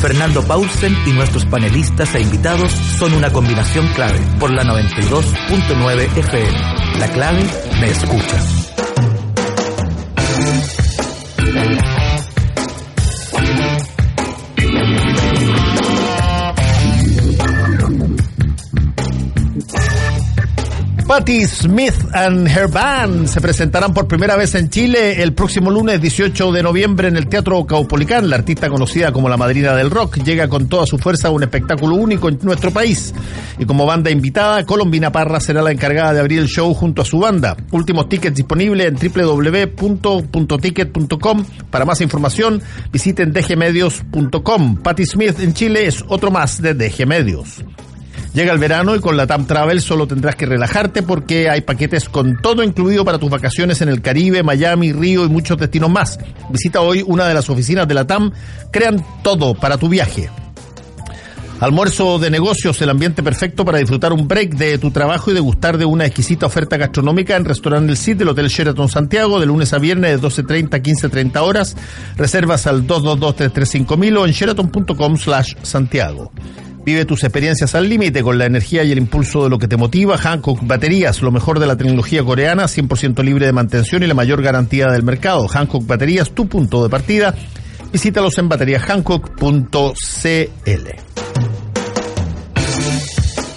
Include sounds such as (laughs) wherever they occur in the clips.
Fernando Paulsen y nuestros panelistas e invitados son una combinación clave por la 92.9 FM. La clave me escucha. Patti Smith and her band se presentarán por primera vez en Chile el próximo lunes 18 de noviembre en el Teatro Caupolicán. La artista conocida como la madrina del rock llega con toda su fuerza a un espectáculo único en nuestro país. Y como banda invitada, Colombina Parra será la encargada de abrir el show junto a su banda. Últimos tickets disponibles en www.ticket.com. Para más información, visiten dgmedios.com. Patti Smith en Chile es otro más de DG Medios. Llega el verano y con la TAM Travel solo tendrás que relajarte porque hay paquetes con todo incluido para tus vacaciones en el Caribe, Miami, Río y muchos destinos más. Visita hoy una de las oficinas de la TAM. Crean todo para tu viaje. Almuerzo de negocios, el ambiente perfecto para disfrutar un break de tu trabajo y degustar de una exquisita oferta gastronómica en Restaurante del Cid del Hotel Sheraton Santiago de lunes a viernes de 12.30 a 15.30 horas. Reservas al 222-335.000 o en sheraton.com slash Santiago. Vive tus experiencias al límite con la energía y el impulso de lo que te motiva. Hankook Baterías, lo mejor de la tecnología coreana, 100% libre de mantención y la mayor garantía del mercado. Hankook Baterías, tu punto de partida. Visítalos en bateriashankook.cl.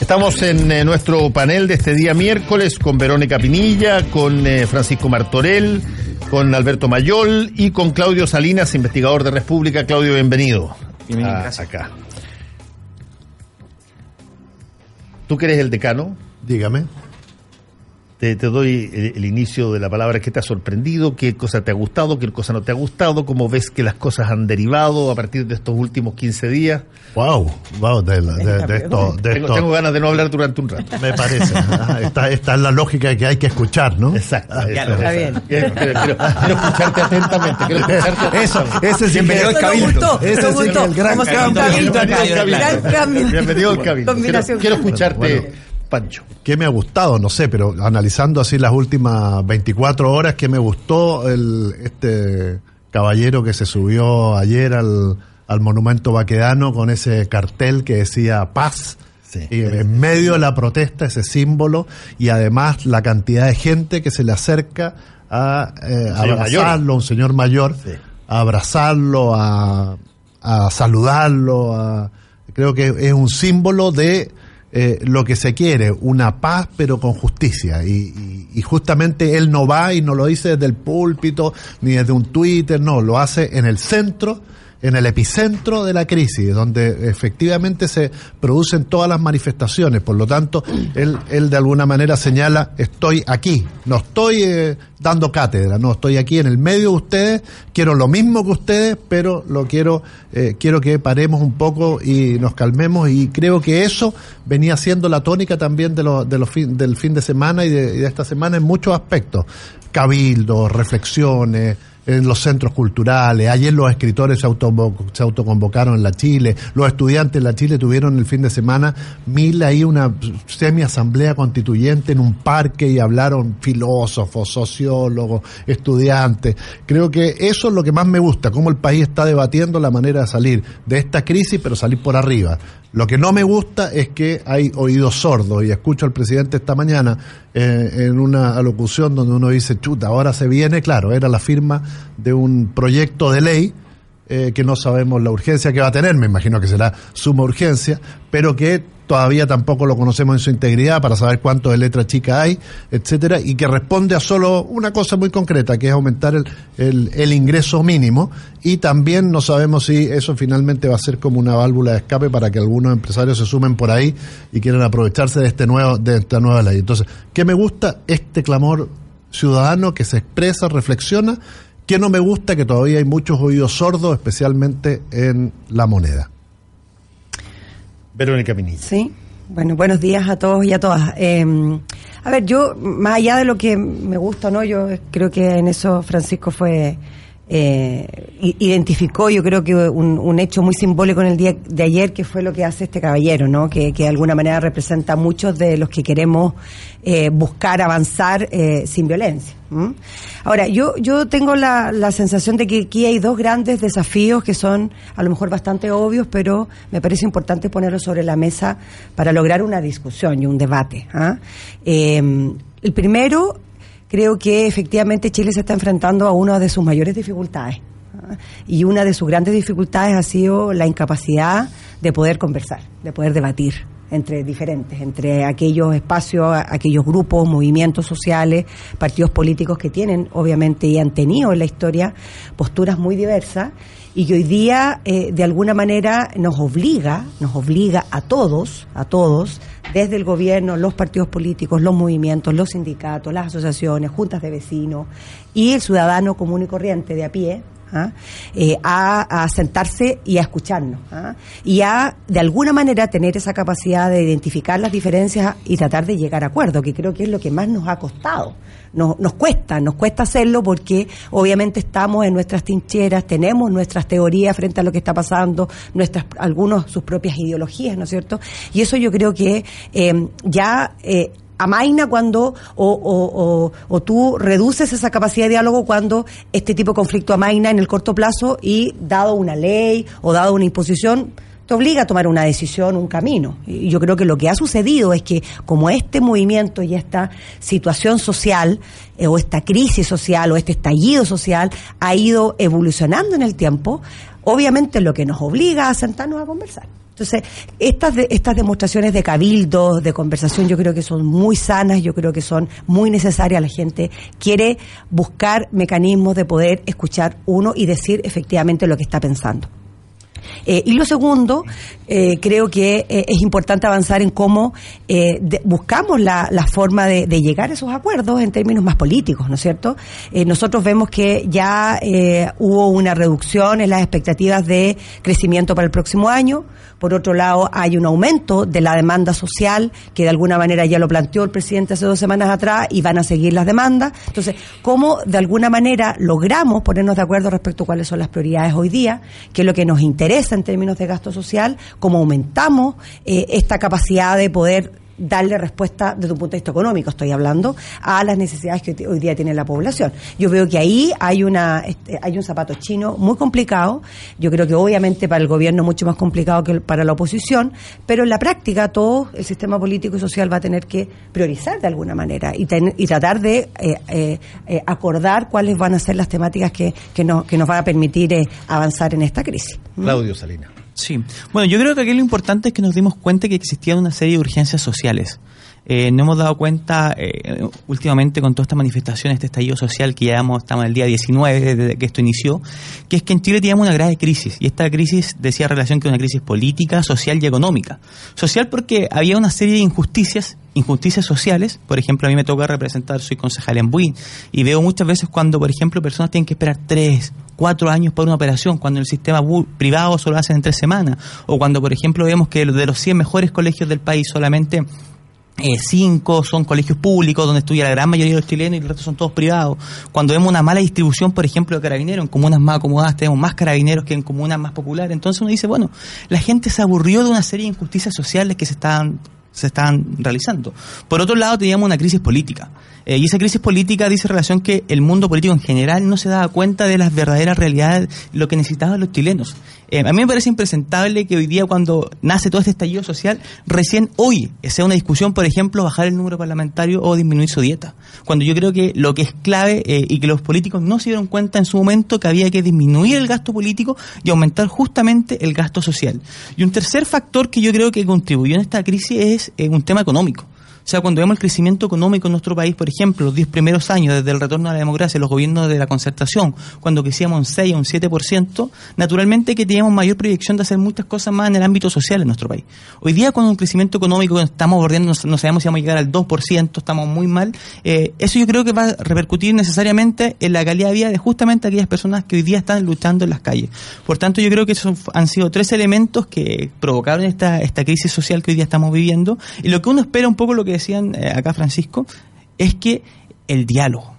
Estamos en eh, nuestro panel de este día miércoles con Verónica Pinilla, con eh, Francisco Martorell, con Alberto Mayol y con Claudio Salinas, investigador de República. Claudio, bienvenido. Bienvenido, a- acá. Tú que eres el decano, Dígame. Te, te doy el, el inicio de la palabra. ¿Qué te ha sorprendido? ¿Qué cosa te ha gustado? ¿Qué cosa no te ha gustado? ¿Cómo ves que las cosas han derivado a partir de estos últimos 15 días? Wow, wow, de, la- de- de esto, de Tengo, esto tengo ganas de no hablar durante un rato. me parece. Ah, esta, esta es la lógica que hay que escuchar, ¿no? Exacto. Ah, eso, está exacto. Quiero, quiero- quiero- escucharte atentamente. Quiero escucharte Eso, atentamente. ese sí Bienvenido al cabildo. Ese es el gran cabildo Bienvenido al Gran cabildo. cambio. Bienvenido al cabildo. Quiero, escucharte, Bueno. Pancho. ¿Qué me ha gustado? No sé, pero analizando así las últimas 24 horas, ¿qué me gustó el, este caballero que se subió ayer al, al monumento vaquedano con ese cartel que decía paz? Sí. Y en medio de la protesta, ese símbolo, y además la cantidad de gente que se le acerca a eh, abrazarlo, un señor mayor, Sí. a abrazarlo, a, a saludarlo, a, creo que es un símbolo de eh, lo que se quiere, una paz pero con justicia. Y, y- y justamente él no va y no lo dice desde el púlpito ni desde un Twitter, no, lo hace en el centro, en el epicentro de la crisis, donde efectivamente se producen todas las manifestaciones. Por lo tanto, él, él de alguna manera señala, estoy aquí, no estoy eh, dando cátedra, no, estoy aquí en el medio de ustedes, quiero lo mismo que ustedes, pero lo quiero, eh, quiero que paremos un poco y nos calmemos y creo que eso venía siendo la tónica también de los, de los fin, del fin de semana y de esta semana en muchos aspectos. Cabildos, reflexiones, en los centros culturales. Ayer los escritores se, auto, se autoconvocaron en la Chile. Los estudiantes en la Chile tuvieron el fin de semana mil ahí una semi-asamblea constituyente en un parque y hablaron filósofos, sociólogos, estudiantes. Creo que eso es lo que más me gusta, cómo el país está debatiendo la manera de salir de esta crisis, pero salir por arriba. Lo que no me gusta es que hay oídos sordos y escucho al presidente esta mañana eh, en una alocución donde uno dice, chuta, ahora se viene, claro, era la firma de un proyecto de ley eh, que no sabemos la urgencia que va a tener, me imagino que será suma urgencia, pero que todavía tampoco lo conocemos en su integridad para saber cuánto de letra chica hay, etcétera, y que responde a solo una cosa muy concreta, que es aumentar el, el, el ingreso mínimo, y también no sabemos si eso finalmente va a ser como una válvula de escape para que algunos empresarios se sumen por ahí y quieran aprovecharse de este nuevo, de esta nueva ley. Entonces, ¿qué me gusta? Este clamor ciudadano que se expresa, reflexiona, que no me gusta que todavía hay muchos oídos sordos, especialmente en la moneda. Verónica Pinilla. Sí. Bueno, buenos días a todos y a todas. Eh, a ver, yo, más allá de lo que me gusta o no, yo creo que en eso Francisco fue eh, identificó, yo creo que un, hecho muy simbólico en el día de ayer, que fue lo que hace este caballero, ¿no? Que, de alguna manera representa a muchos de los que queremos eh, buscar avanzar eh, sin violencia. Ahora, yo, yo tengo la, la sensación de que aquí hay dos grandes desafíos que son a lo mejor bastante obvios, pero me parece importante ponerlos sobre la mesa para lograr una discusión y un debate. ¿ah? el primero creo que efectivamente Chile se está enfrentando a una de sus mayores dificultades. Y una de sus grandes dificultades ha sido la incapacidad de poder conversar, de poder debatir entre diferentes, entre aquellos espacios, aquellos grupos, movimientos sociales, partidos políticos que tienen, obviamente, y han tenido en la historia posturas muy diversas y que hoy día, eh, de alguna manera, nos obliga, nos obliga a todos, a todos, desde el gobierno, los partidos políticos, los movimientos, los sindicatos, las asociaciones, juntas de vecinos y el ciudadano común y corriente de a pie, ¿ah? eh, a, sentarse y a escucharnos ¿ah? y a de alguna manera tener esa capacidad de identificar las diferencias y tratar de llegar a acuerdo, que creo que es lo que más nos ha costado. Nos, nos cuesta, nos cuesta hacerlo porque obviamente estamos en nuestras trincheras, tenemos nuestras teorías frente a lo que está pasando, nuestras algunos sus propias ideologías, ¿no es cierto? Y eso yo creo que eh, ya eh, amaina cuando o, o, tú reduces esa capacidad de diálogo cuando este tipo de conflicto amaina en el corto plazo y dado una ley o dado una imposición te obliga a tomar una decisión, un camino. Y yo creo que lo que ha sucedido es que como este movimiento y esta situación social eh, o esta crisis social o este estallido social ha ido evolucionando en el tiempo, obviamente lo que nos obliga a sentarnos a conversar. Entonces, estas, estas demostraciones de cabildo, de conversación, yo creo que son muy sanas, yo creo que son muy necesarias. La gente quiere buscar mecanismos de poder escuchar uno y decir efectivamente lo que está pensando. Eh, y lo segundo, eh, creo que eh, es importante avanzar en cómo buscamos la, forma de, llegar a esos acuerdos en términos más políticos, ¿no es cierto? nosotros vemos que ya hubo una reducción en las expectativas de crecimiento para el próximo año. Por otro lado, hay un aumento de la demanda social, que de alguna manera ya lo planteó el presidente hace dos semanas atrás, y van a seguir las demandas. Entonces, ¿cómo de alguna manera logramos ponernos de acuerdo respecto a cuáles son las prioridades hoy día, qué es lo que nos interesa? En términos de gasto social, cómo aumentamos eh, esta capacidad de poder darle respuesta desde un punto de vista económico, estoy hablando, a las necesidades que hoy día tiene la población. Yo veo que ahí hay una este, hay un zapato chino muy complicado, yo creo que obviamente para el gobierno mucho más complicado que para la oposición, pero en la práctica todo el sistema político y social va a tener que priorizar de alguna manera y, y tratar de eh, eh, eh, acordar cuáles van a ser las temáticas que, que, nos, que nos van a permitir avanzar en esta crisis. Claudio Salinas. Sí. Bueno, yo creo que aquí lo importante es que nos dimos cuenta que existían una serie de urgencias sociales. Eh, nos hemos dado cuenta eh, últimamente con toda esta manifestación, este estallido social que ya estamos en el día 19 desde que esto inició, que es que en Chile teníamos una grave crisis. Y esta crisis decía relación que una crisis política, social y económica. Social porque había una serie de injusticias injusticias sociales, por ejemplo, a mí me toca representar, soy concejal en Buin, y veo muchas veces cuando, por ejemplo, personas tienen que esperar tres, cuatro años por una operación, cuando el sistema privado solo hacen en tres semanas, o cuando, por ejemplo, vemos que de los 100 mejores colegios del país solamente eh, cinco son colegios públicos donde estudia la gran mayoría de los chilenos y el resto son todos privados. Cuando vemos una mala distribución, por ejemplo, de carabineros, en comunas más acomodadas tenemos más carabineros que en comunas más populares. Entonces uno dice, bueno, la gente se aburrió de una serie de injusticias sociales que se estaban se estaban realizando. Por otro lado, teníamos una crisis política. Eh, y esa crisis política dice relación que el mundo político en general no se daba cuenta de las verdaderas realidades, lo que necesitaban los chilenos. Eh, a mí me parece impresentable que hoy día, cuando nace todo este estallido social, recién hoy sea una discusión, por ejemplo, bajar el número parlamentario o disminuir su dieta. Cuando yo creo que lo que es clave eh, y que los políticos no se dieron cuenta en su momento que había que disminuir el gasto político y aumentar justamente el gasto social. Y un tercer factor que yo creo que contribuyó en esta crisis es un tema económico. O sea, cuando vemos el crecimiento económico en nuestro país, por ejemplo, los 10 primeros años desde el retorno a la democracia, los gobiernos de la concertación, cuando crecíamos un 6 o un 7%, naturalmente que teníamos mayor proyección de hacer muchas cosas más en el ámbito social en nuestro país. Hoy día, con un crecimiento económico estamos bordeando, no, sabemos si vamos a llegar al 2%, estamos muy mal, eh, eso yo creo que va a repercutir necesariamente en la calidad de vida de justamente aquellas personas que hoy día están luchando en las calles. Por tanto, yo creo que esos han sido tres elementos que provocaron esta, esta crisis social que hoy día estamos viviendo y lo que uno espera un poco lo que decían eh, acá Francisco, es que el diálogo.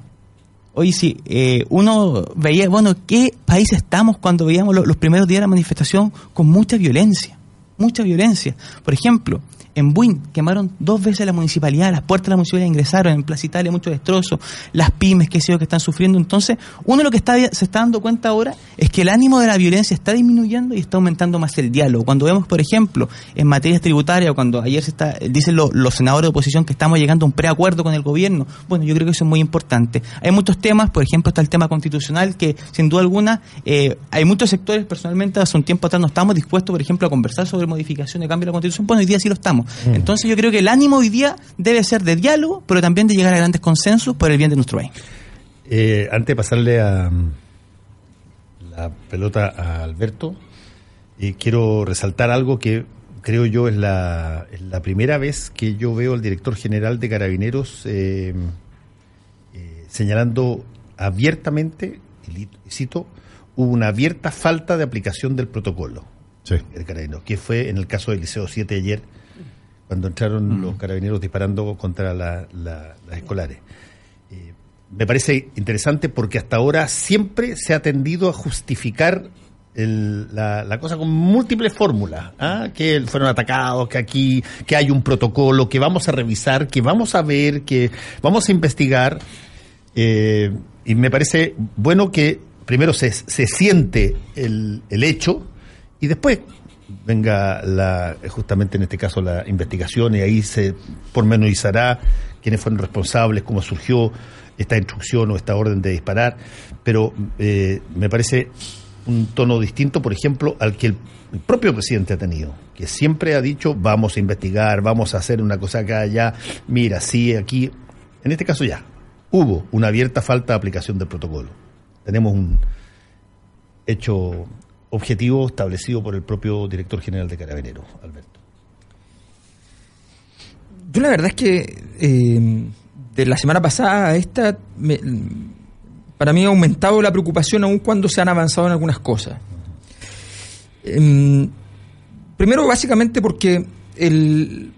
Hoy sí, eh, uno veía, bueno, ¿qué país estamos cuando veíamos los primeros días de la manifestación con mucha violencia? Mucha violencia. Por ejemplo, en Buin quemaron dos veces la municipalidad, las puertas de la municipalidad ingresaron, en Plaza Italia muchos destrozos, las pymes que sé que están sufriendo. Entonces, uno lo que está, se está dando cuenta ahora es que el ánimo de la violencia está disminuyendo y está aumentando más el diálogo. Cuando vemos, por ejemplo, en materias tributarias, cuando ayer se está, dicen los, senadores de oposición que estamos llegando a un preacuerdo con el gobierno, bueno, yo creo que eso es muy importante. Hay muchos temas, por ejemplo, está el tema constitucional, que sin duda alguna eh, hay muchos sectores, personalmente, hace un tiempo atrás no estamos dispuestos, por ejemplo, a conversar sobre modificación de cambio de la constitución. Bueno, hoy día sí lo estamos. Mm. Entonces yo creo que el ánimo hoy día debe ser de diálogo, pero también de llegar a grandes consensos por el bien de nuestro país. Eh, antes de pasarle a la pelota a Alberto, eh, quiero resaltar algo que creo yo es la, primera vez que yo veo al director general de Carabineros eh, señalando abiertamente, y cito, hubo una abierta falta de aplicación del protocolo sí. que fue en el caso del Liceo 7 ayer, cuando entraron los carabineros disparando contra las escolares. Eh, me parece interesante porque hasta ahora siempre se ha tendido a justificar la, cosa con múltiples fórmulas, ¿ah? que fueron atacados, que aquí, que hay un protocolo, que vamos a revisar, que vamos a ver, que vamos a investigar. Eh, y me parece bueno que primero se, se siente el, el hecho, y después venga la, justamente en este caso la investigación y ahí se pormenorizará quiénes fueron responsables, cómo surgió esta instrucción o esta orden de disparar, pero eh, me parece un tono distinto, por ejemplo, al que el, propio presidente ha tenido, que siempre ha dicho vamos a investigar, vamos a hacer una cosa acá, allá, mira, sí, aquí, en este caso ya, hubo una abierta falta de aplicación del protocolo. Tenemos un hecho objetivo establecido por el propio director general de Carabineros, Alberto. Yo la verdad es que eh, de la semana pasada a esta, para mí ha aumentado la preocupación aún cuando se han avanzado en algunas cosas. Em, primero, básicamente porque el,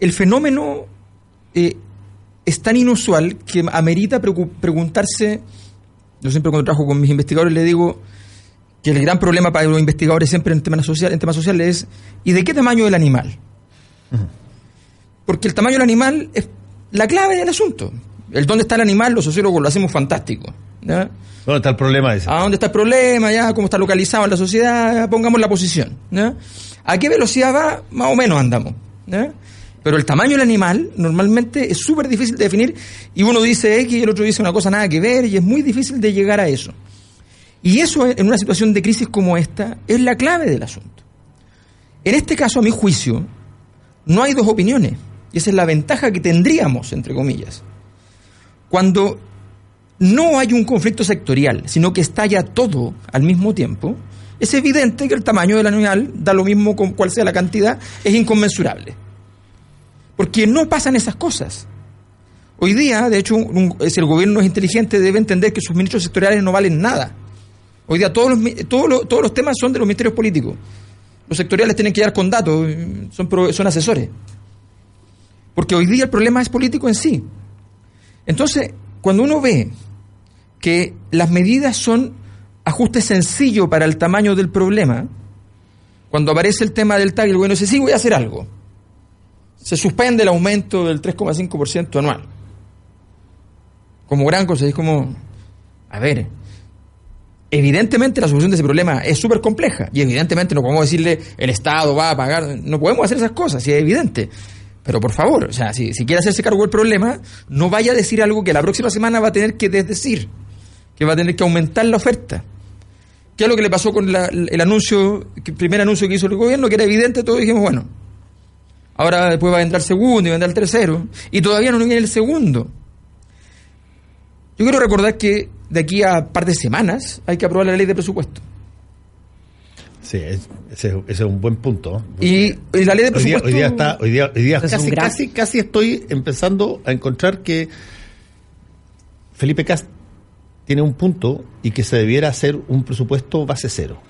el fenómeno eh, es tan inusual que amerita preguntarse, yo siempre cuando trabajo con mis investigadores le digo, que el gran problema para los investigadores siempre en temas, social, en temas sociales es ¿y de qué tamaño el animal? Porque el tamaño del animal es la clave del asunto. El dónde está el animal, los sociólogos lo hacemos fantástico. ¿Dónde está el problema ese? ¿A dónde está el problema? ¿Ya? ¿Cómo está localizado en la sociedad? Pongamos la posición. ¿A qué velocidad va? Más o menos andamos. Pero el tamaño del animal normalmente es súper difícil de definir y uno dice X y el otro dice una cosa nada que ver y es muy difícil de llegar a eso. Y eso en una situación de crisis como esta es la clave del asunto. En este caso, a mi juicio, no hay dos opiniones. Y esa es la ventaja que tendríamos, entre comillas. Cuando no hay un conflicto sectorial, sino que estalla todo al mismo tiempo, es evidente que el tamaño del animal, da lo mismo con cuál sea la cantidad, es inconmensurable. Porque no pasan esas cosas. Hoy día, de hecho, si el gobierno es inteligente, debe entender que sus ministros sectoriales no valen nada. Hoy día todos los, todos los, todos los temas son de los ministerios políticos. Los sectoriales tienen que dar con datos, son, son asesores. Porque hoy día el problema es político en sí. Entonces, cuando uno ve que las medidas son ajustes sencillos para el tamaño del problema, cuando aparece el tema del TAG, el gobierno dice, sí, voy a hacer algo. Se suspende el aumento del 3,5% anual. Como gran cosa, es como, a ver, Evidentemente la solución de ese problema es súper compleja y evidentemente no podemos decirle el Estado va a pagar, no podemos hacer esas cosas, si es evidente. Pero por favor, o sea, si, quiere hacerse cargo del problema, no vaya a decir algo que la próxima semana va a tener que desdecir, que va a tener que aumentar la oferta. ¿Qué es lo que le pasó con el anuncio, el primer anuncio que hizo el gobierno, que era evidente, todos dijimos, bueno, ahora después va a entrar el segundo y va a entrar el tercero, y todavía no viene el segundo. Yo quiero recordar que de aquí a un par de semanas hay que aprobar la ley de presupuesto. Sí, ese, es un buen punto. Y, la ley de presupuesto. Hoy día, está, hoy día, hoy día casi, casi, casi estoy empezando a encontrar que Felipe Cast tiene un punto y que se debiera hacer un presupuesto base cero.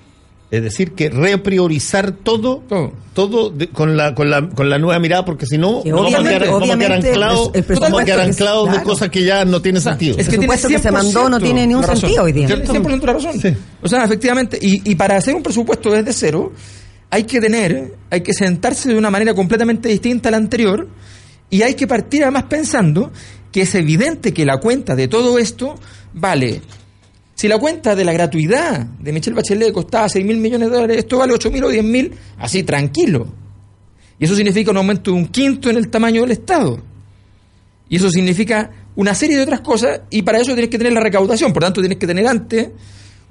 Es decir, que repriorizar todo, Todo. todo de- con, la, con, la, con la nueva mirada, porque si no, nos vamos a quedar, vamos a quedar obviamente anclados, el presupuesto vamos a quedar que- anclados de cosas que ya no tienen sentido. Es que El presupuesto que se mandó no 100% tiene ni un la razón. sentido hoy día. Tiene 100% la razón. Sí. O sea, efectivamente, y, y para hacer un presupuesto desde cero, hay que tener, hay que sentarse de una manera completamente distinta a la anterior, y hay que partir además pensando que es evidente que la cuenta de todo esto vale. Si la cuenta de la gratuidad de Michelle Bachelet costaba 6 mil millones de dólares, esto vale 8 mil o 10 mil, así tranquilo. Y eso significa un aumento de un quinto en el tamaño del Estado. Y eso significa una serie de otras cosas, y para eso tienes que tener la recaudación. Por tanto, tienes que tener antes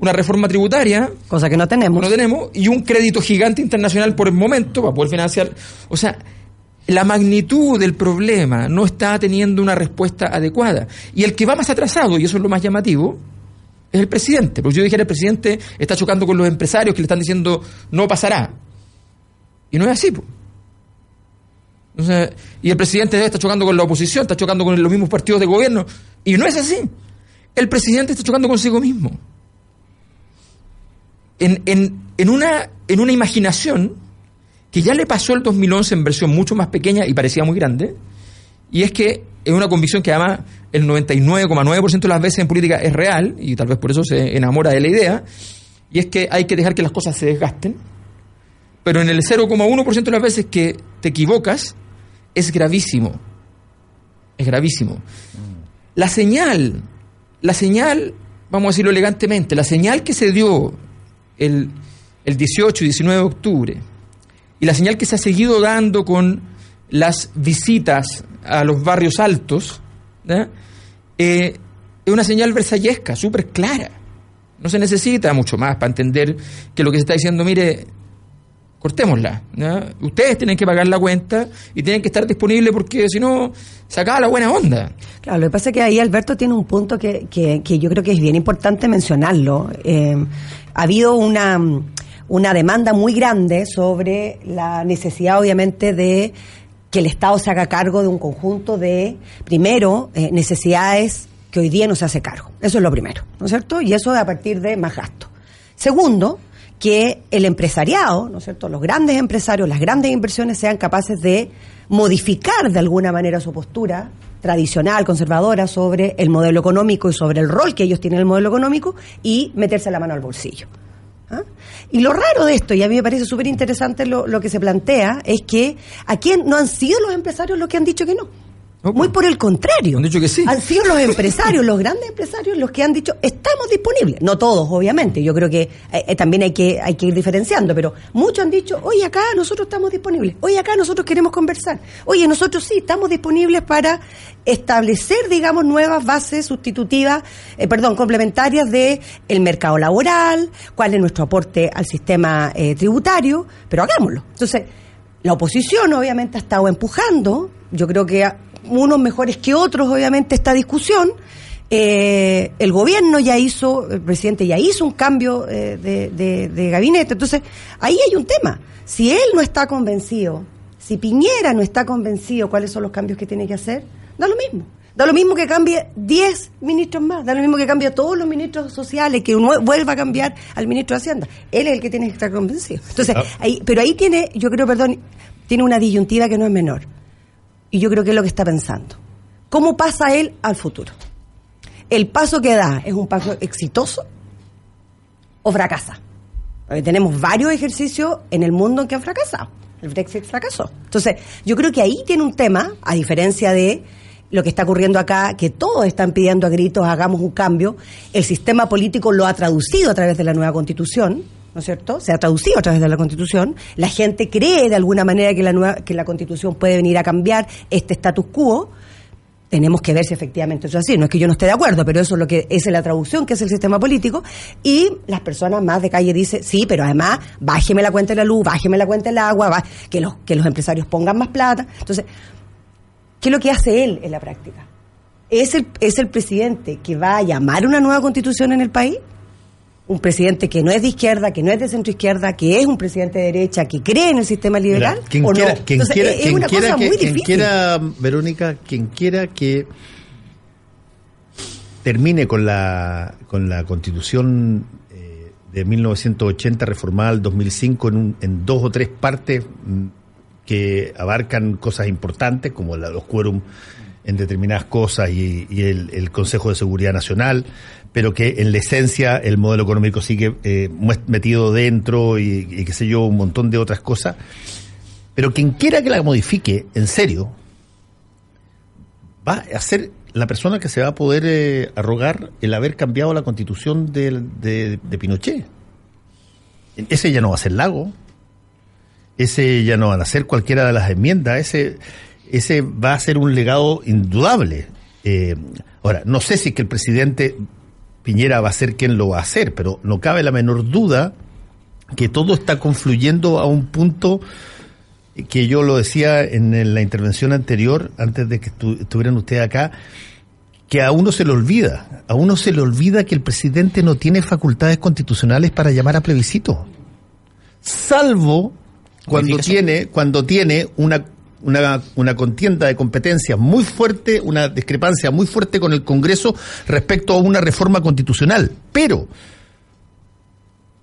una reforma tributaria, Cosa que no tenemos. no tenemos, y un crédito gigante internacional por el momento para poder financiar. O sea, la magnitud del problema no está teniendo una respuesta adecuada. Y el que va más atrasado, y eso es lo más llamativo, es el presidente. Porque yo dijera, el presidente está chocando con los empresarios que le están diciendo no pasará. Y no es así. po. Entonces, y el presidente está chocando con la oposición, está chocando con los mismos partidos de gobierno. Y no es así. El presidente está chocando consigo mismo. En, en, en, una, en una imaginación que ya le pasó el 2011 en versión mucho más pequeña y parecía muy grande, y es que es una convicción que además el 99,9% de las veces en política es real, y tal vez por eso se enamora de la idea, y es que hay que dejar que las cosas se desgasten, pero en el 0,1% de las veces que te equivocas es gravísimo. Es gravísimo. La señal, la señal, vamos a decirlo elegantemente, la señal que se dio el, el 18 y 19 de octubre y la señal que se ha seguido dando con las visitas a los barrios altos. Eh, es una señal versallesca, súper clara. No se necesita mucho más para entender que lo que se está diciendo, mire, cortémosla. Ustedes tienen que pagar la cuenta y tienen que estar disponibles porque si no, se acaba la buena onda. Claro, lo que pasa es que ahí Alberto tiene un punto que, que, que yo creo que es bien importante mencionarlo. Eh, ha habido una, una demanda muy grande sobre la necesidad, obviamente, de que el Estado se haga cargo de un conjunto de, primero, eh, necesidades que hoy día no se hace cargo. Eso es lo primero, ¿no es cierto? Y eso a partir de más gasto. Segundo, que el empresariado, ¿no es cierto? Los grandes empresarios, las grandes inversiones sean capaces de modificar de alguna manera su postura tradicional, conservadora, sobre el modelo económico y sobre el rol que ellos tienen en el modelo económico y meterse la mano al bolsillo. Y lo raro de esto, y a mí me parece súper interesante lo, lo que se plantea, es que aquí no han sido los empresarios los que han dicho que no. Muy por el contrario. Han dicho que sí. Han sido los (laughs) empresarios, los grandes empresarios, los que han dicho, estamos disponibles. No todos, obviamente. Yo creo que eh, eh, también hay que, hay que ir diferenciando, pero muchos han dicho, oye, acá nosotros estamos disponibles. Oye, acá nosotros queremos conversar. Oye, nosotros sí, estamos disponibles para establecer, digamos, nuevas bases sustitutivas, eh, perdón, complementarias de el mercado laboral, cuál es nuestro aporte al sistema eh, tributario, pero hagámoslo. Entonces, la oposición obviamente ha estado empujando, yo creo que unos mejores que otros, obviamente, esta discusión. Eh, el gobierno ya hizo, el presidente ya hizo un cambio eh, de, de- de gabinete. Entonces, ahí hay un tema. Si él no está convencido, si Piñera no está convencido cuáles son los cambios que tiene que hacer, da lo mismo. Da lo mismo que cambie 10 ministros más, da lo mismo que cambie a todos los ministros sociales, que uno vuelva a cambiar al ministro de Hacienda. Él es el que tiene que estar convencido. Entonces, Ah. ahí, pero ahí tiene, yo creo, perdón, tiene una disyuntiva que no es menor. Y yo creo que es lo que está pensando. ¿Cómo pasa él al futuro? ¿El paso que da es un paso exitoso o fracasa? Porque tenemos varios ejercicios en el mundo en que han fracasado. El Brexit fracasó. Entonces, yo creo que ahí tiene un tema, a diferencia de lo que está ocurriendo acá, que todos están pidiendo a gritos, hagamos un cambio. El sistema político lo ha traducido a través de la nueva constitución, ¿no es cierto? Se ha traducido a través de la constitución. La gente cree de alguna manera que la, nueva, que la constitución puede venir a cambiar este status quo tenemos que ver si efectivamente eso es así. No es que yo no esté de acuerdo, pero eso es lo que es la traducción que es el sistema político. Y las personas más de calle dicen, sí, pero además, bájeme la cuenta de la luz, bájeme la cuenta del agua, que, los, que los empresarios pongan más plata. Entonces, ¿qué es lo que hace él en la práctica? ¿Es el, ¿Es el presidente que va a llamar una nueva constitución en el país? Un presidente que no es de izquierda, que no es de centro izquierda, que es un presidente de derecha, que cree en el sistema liberal. Mira, quien ¿o no? quiera, quien Entonces, quiera, es- quien una quiera cosa que, muy quien difícil. quiera, Verónica, quien quiera que termine con la con la constitución eh, de 1980 reformada al 2005 en, un- en dos o tres partes mm, que abarcan cosas importantes como la, los quórum en determinadas cosas y, y el, el Consejo de Seguridad Nacional, pero que en la esencia el modelo económico sigue eh, metido dentro y, y qué sé yo, un montón de otras cosas. Pero quien quiera que la modifique, en serio, va a ser la persona que se va a poder eh, arrogar el haber cambiado la constitución de, de- de Pinochet. Ese ya no va a ser Lago, ese ya no van a ser cualquiera de las enmiendas, ese, ese va a ser un legado indudable. Eh, ahora, no sé si es que el presidente Piñera va a ser quien lo va a hacer, pero no cabe la menor duda que todo está confluyendo a un punto que yo lo decía en la intervención anterior, antes de que estu- estuvieran ustedes acá, que a uno se le olvida, a uno se le olvida que el presidente no tiene facultades constitucionales para llamar a plebiscito, salvo cuando tiene, cuando tiene una, una, contienda de competencias muy fuerte, una discrepancia muy fuerte con el Congreso respecto a una reforma constitucional, pero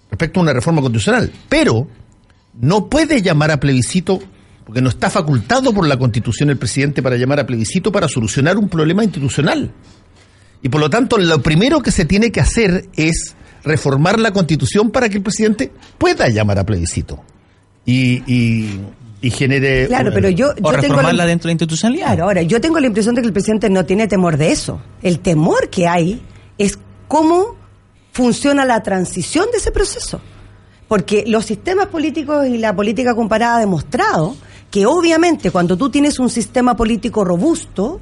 respecto a una reforma constitucional, pero no puede llamar a plebiscito porque no está facultado por la Constitución el presidente para llamar a plebiscito para solucionar un problema institucional. Y por lo tanto, lo primero que se tiene que hacer es reformar la Constitución para que el presidente pueda llamar a plebiscito. Y, y genere... Claro, una- pero yo, O yo tengo la, dentro de la institucionalidad. Claro, ahora, yo tengo la impresión de que el presidente no tiene temor de eso. El temor que hay es cómo funciona la transición de ese proceso. Porque los sistemas políticos y la política comparada ha demostrado que obviamente cuando tú tienes un sistema político robusto,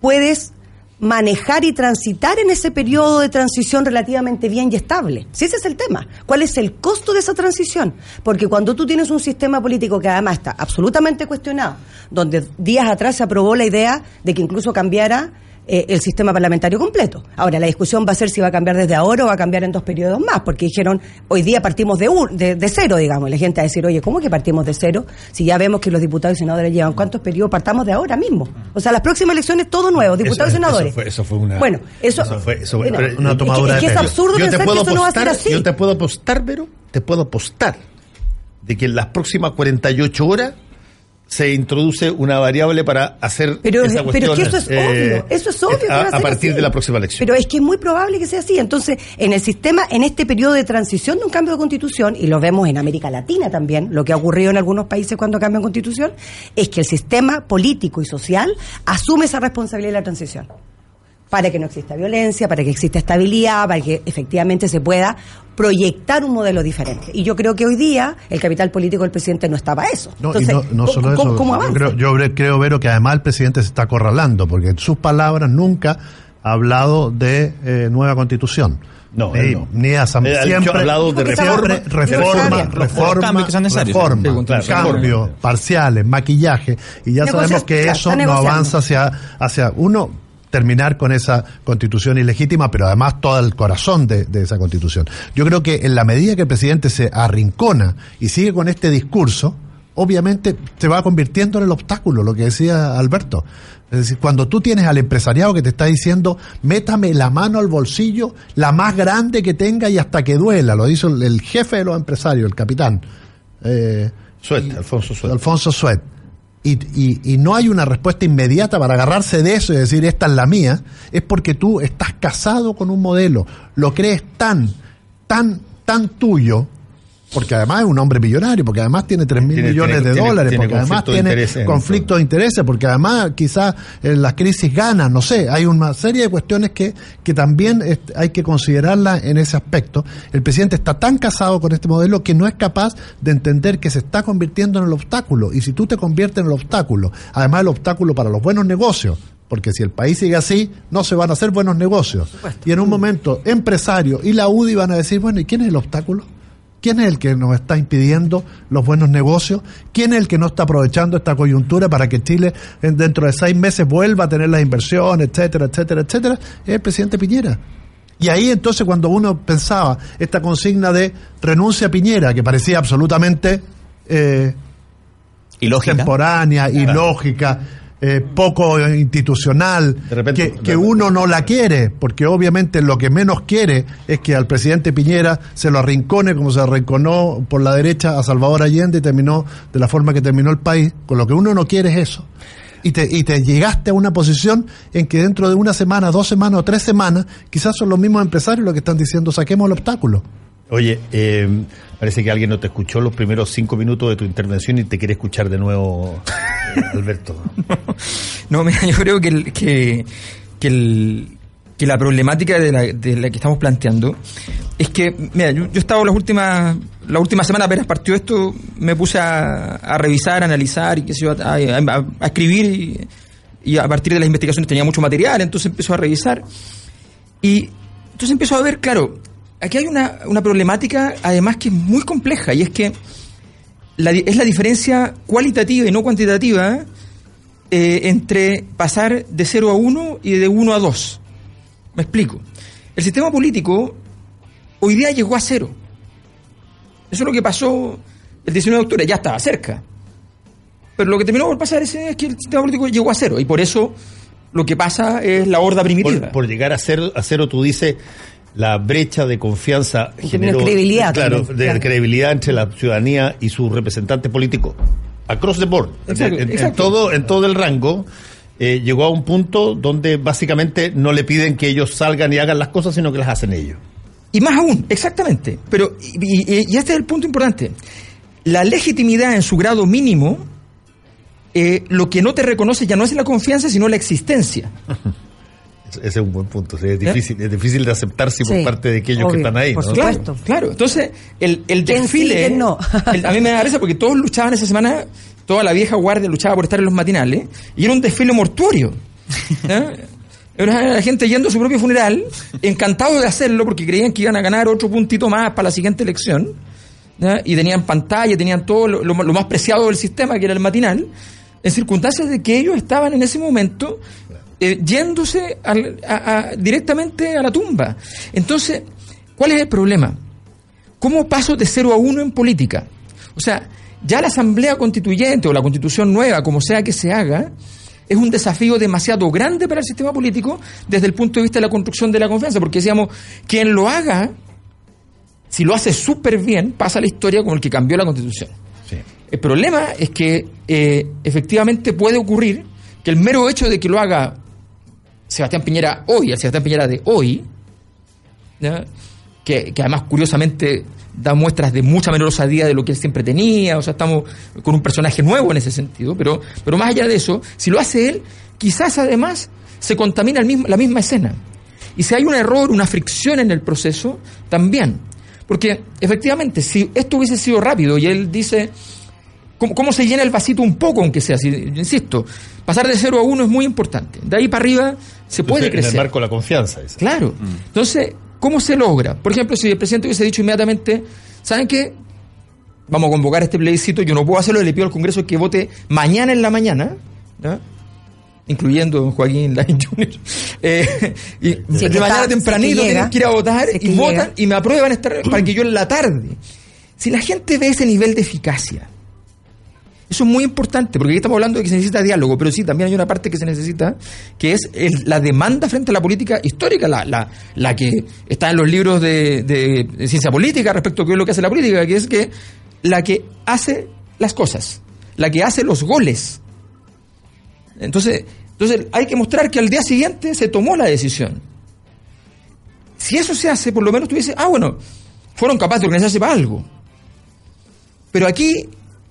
puedes manejar y transitar en ese periodo de transición relativamente bien y estable. Si ese es el tema, ¿cuál es el costo de esa transición? Porque cuando tú tienes un sistema político que además está absolutamente cuestionado, donde días atrás se aprobó la idea de que incluso cambiara eh, el sistema parlamentario completo. Ahora, la discusión va a ser si va a cambiar desde ahora o va a cambiar en dos periodos más, porque dijeron, hoy día partimos de, un- de, de cero, digamos. Y La gente va a decir, oye, ¿cómo que partimos de cero? Si ya vemos que los diputados y senadores llevan cuántos periodos, partamos de ahora mismo. O sea, las próximas elecciones, todo nuevo, diputados y eso senadores. fue- eso fue una- Bueno, eso, eso fue- eso bueno, una es que- tomadura es que, de es absurdo yo te pensar que puedo eso no va a ser así. yo te puedo apostar, pero te puedo apostar de que en las próximas 48 horas se introduce una variable para hacer Pero, esa pero es que cuestión, eso es eh, obvio, eso es obvio. que a, va a a partir así. de la próxima elección. Pero es que es muy probable que sea así. Entonces, en el sistema, en este periodo de transición de un cambio de constitución, y lo vemos en América Latina también, lo que ha ocurrido en algunos países cuando cambian constitución, es que el sistema político y social asume esa responsabilidad de la transición. Para que no exista violencia, para que exista estabilidad, para que efectivamente se pueda proyectar un modelo diferente. Y yo creo que hoy día el capital político del presidente no está para eso. No, Entonces, y no, no ¿cómo- solo cómo- eso. cómo yo avanza? creo, yo cre- creo, Vero, que además el presidente se está acorralando, porque en sus palabras nunca ha hablado de eh, nueva constitución. No, ni, no. ni asamblea. Dicho- Siempre, ha hablado de reforma, reforma, reforma, reforma, Sí, claro, cambios reforma. parciales, maquillaje, y ya sabemos que eso no avanza hacia, hacia uno terminar con esa constitución ilegítima, pero además todo el corazón de, de esa constitución. Yo creo que en la medida que el presidente se arrincona y sigue con este discurso, obviamente se va convirtiendo en el obstáculo, lo que decía Alberto. Es decir, cuando tú tienes al empresariado que te está diciendo, métame la mano al bolsillo, la más grande que tenga y hasta que duela, lo hizo el, el jefe de los empresarios, el capitán. Eh, Suet, Alfonso Suet. Alfonso Suet. Y, y- y no hay una respuesta inmediata para agarrarse de eso y decir esta es la mía, es porque tú estás casado con un modelo, lo crees tan, tan, tan tuyo, porque además es un hombre millonario, porque además tiene 3 mil millones tiene- de tiene- dólares, tiene porque además tiene conflicto de intereses, porque además quizás en las crisis ganan, no sé, hay una serie de cuestiones que, que también hay que considerarlas en ese aspecto. El presidente está tan casado con este modelo que no es capaz de entender que se está convirtiendo en el obstáculo. Y si tú te conviertes en el obstáculo, además el obstáculo para los buenos negocios, porque si el país sigue así, no se van a hacer buenos negocios. Y en un momento, empresarios y la UDI van a decir, bueno, ¿y quién es el obstáculo? ¿Quién es el que nos está impidiendo los buenos negocios? ¿Quién es el que no está aprovechando esta coyuntura para que Chile en- dentro de seis meses vuelva a tener las inversiones, etcétera, etcétera, etcétera? Es el presidente Piñera. Y ahí entonces cuando uno pensaba esta consigna de renuncia a Piñera, que parecía absolutamente eh, Y lógica. temporánea, ilógica, eh, poco institucional, repente- que, que uno no la quiere, porque obviamente lo que menos quiere es que al presidente Piñera se lo arrincone como se arrinconó por la derecha a Salvador Allende y terminó de la forma que terminó el país. Con lo que uno no quiere es eso. Y te, y te llegaste a una posición en que dentro de una semana, dos semanas o tres semanas, quizás son los mismos empresarios los que están diciendo saquemos el obstáculo. Oye, eh, parece que alguien no te escuchó los primeros cinco minutos de tu intervención y te quiere escuchar de nuevo, eh, (laughs) Alberto. No, mira, yo creo que, el- que, que, el- que la problemática de la, de la que estamos planteando es que, mira, yo, he estado las últimas, la última semana apenas partió esto, me puse a, a revisar, a analizar y qué sé yo, a, a- a escribir y, y a partir de las investigaciones tenía mucho material, entonces empezó a revisar y entonces empezó a ver, claro, aquí hay una, una problemática además que es muy compleja y es que es la diferencia cualitativa y no cuantitativa eh, entre pasar de 0 a 1 y de 1 a 2. Me explico. El sistema político hoy día llegó a cero. Eso es lo que pasó el 19 de octubre, ya estaba cerca. Pero lo que terminó por pasar es, es que el sistema político llegó a cero y por eso lo que pasa es la horda primitiva. Por, por llegar a cero, a cero, tú dices, la brecha de confianza de credibilidad claro, también, de claro. credibilidad entre la ciudadanía y sus representantes políticos. Across the board. Exacto, en, todo, en todo el rango. eh, llegó a un punto donde básicamente no le piden que ellos salgan y hagan las cosas, sino que las hacen ellos. Y más aún, exactamente. Pero, y, y- y este es el punto importante. La legitimidad en su grado mínimo, eh, lo que no te reconoce ya no es la confianza, sino la existencia. (laughs) Ese es un buen punto. sí, es, difícil, es difícil de aceptarse por Sí, parte de aquellos que están ahí. por ¿no? supuesto. Claro. Entonces, el, el ¿Quién sí, desfile. quién no? (laughs) el- a mí me da risa porque todos luchaban esa semana, toda la vieja guardia luchaba por estar en los matinales, y era un desfile mortuorio. ¿ya? (laughs) Era la gente yendo a su propio funeral, encantado de hacerlo porque creían que iban a ganar otro puntito más para la siguiente elección. Y tenían pantalla, tenían todo lo, lo- lo más preciado del sistema, que era el matinal, en circunstancias de que ellos estaban en ese momento eh, yéndose al- a- a- directamente a la tumba. Entonces, ¿cuál es el problema? ¿Cómo paso de 0 a 1 en política? O sea, ya la asamblea constituyente o la constitución nueva, como sea que se haga, es un desafío demasiado grande para el sistema político desde el punto de vista de la construcción de la confianza, porque decíamos, quien lo haga, si lo hace súper bien, pasa a la historia como el que cambió la constitución. Sí. El problema es que eh, efectivamente puede ocurrir que el mero hecho de que lo haga Sebastián Piñera hoy, el Sebastián Piñera de hoy. Que, además curiosamente da muestras de mucha menor osadía de lo que él siempre tenía, o sea, estamos con un personaje nuevo en ese sentido, pero, pero más allá de eso, si lo hace él, quizás además se contamina la misma escena. Y si hay un error, una fricción en el proceso, también. Porque efectivamente, si esto hubiese sido rápido y él dice, ¿Cómo, cómo se llena el vasito un poco, aunque sea así? Insisto, pasar de 0 a 1 es muy importante. De ahí para arriba se puede Entonces, En el crecer. marco de la confianza. ese. Claro. Entonces, ¿cómo se logra? Por ejemplo, si el presidente hubiese dicho inmediatamente, ¿saben qué? Vamos a convocar este plebiscito, yo no puedo hacerlo, le pido al Congreso que vote mañana en la mañana, ¿ya? incluyendo don Joaquín Lain Jr. (laughs) Eh, y de que mañana está- tempranito que tienen llega, que ir a votar y votan llega. y me aprueban estar para que yo en la tarde. Si la gente ve ese nivel de eficacia, eso es muy importante, porque aquí estamos hablando de que se necesita diálogo, pero sí, también hay una parte que se necesita, que es la demanda frente a la política histórica, la, la, la que está en los libros de- de ciencia política respecto a qué es lo que hace la política, que es que la que hace las cosas, la que hace los goles. Entonces, entonces hay que mostrar que al día siguiente se tomó la decisión. Si eso se hace, por lo menos tú dices, ah, bueno, fueron capaces de organizarse para algo. Pero aquí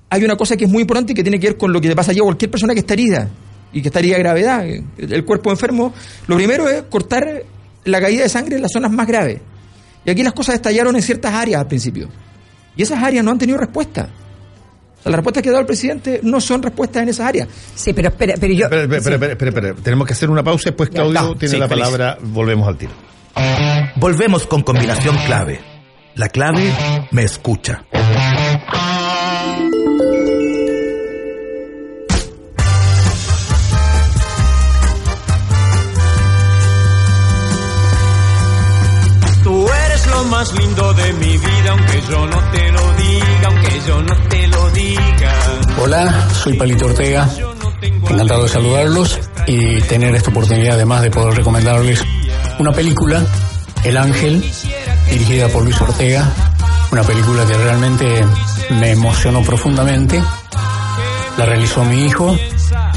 hay una cosa que es muy importante y que tiene que ver con lo que le pasa a cualquier persona que está herida y que está herida de gravedad. El cuerpo enfermo, lo primero es cortar la caída de sangre en las zonas más graves. Y aquí las cosas estallaron en ciertas áreas al principio. Y esas áreas no han tenido respuesta. O sea, las respuestas que ha dado el presidente no son respuestas en esas áreas. Sí, pero espera, pero yo. Espera, espera, sí. espera, espera, espera. Tenemos que hacer una pausa y después Claudio tiene Sí, la feliz. palabra. Volvemos al tiro. Volvemos con combinación clave. La clave me escucha. Más lindo de mi vida, aunque yo no te lo diga, aunque yo no te lo diga. Hola, soy Palito Ortega. Encantado de saludarlos y tener esta oportunidad además de poder recomendarles una película, El Ángel, dirigida por Luis Ortega, una película que realmente me emocionó profundamente. La realizó mi hijo,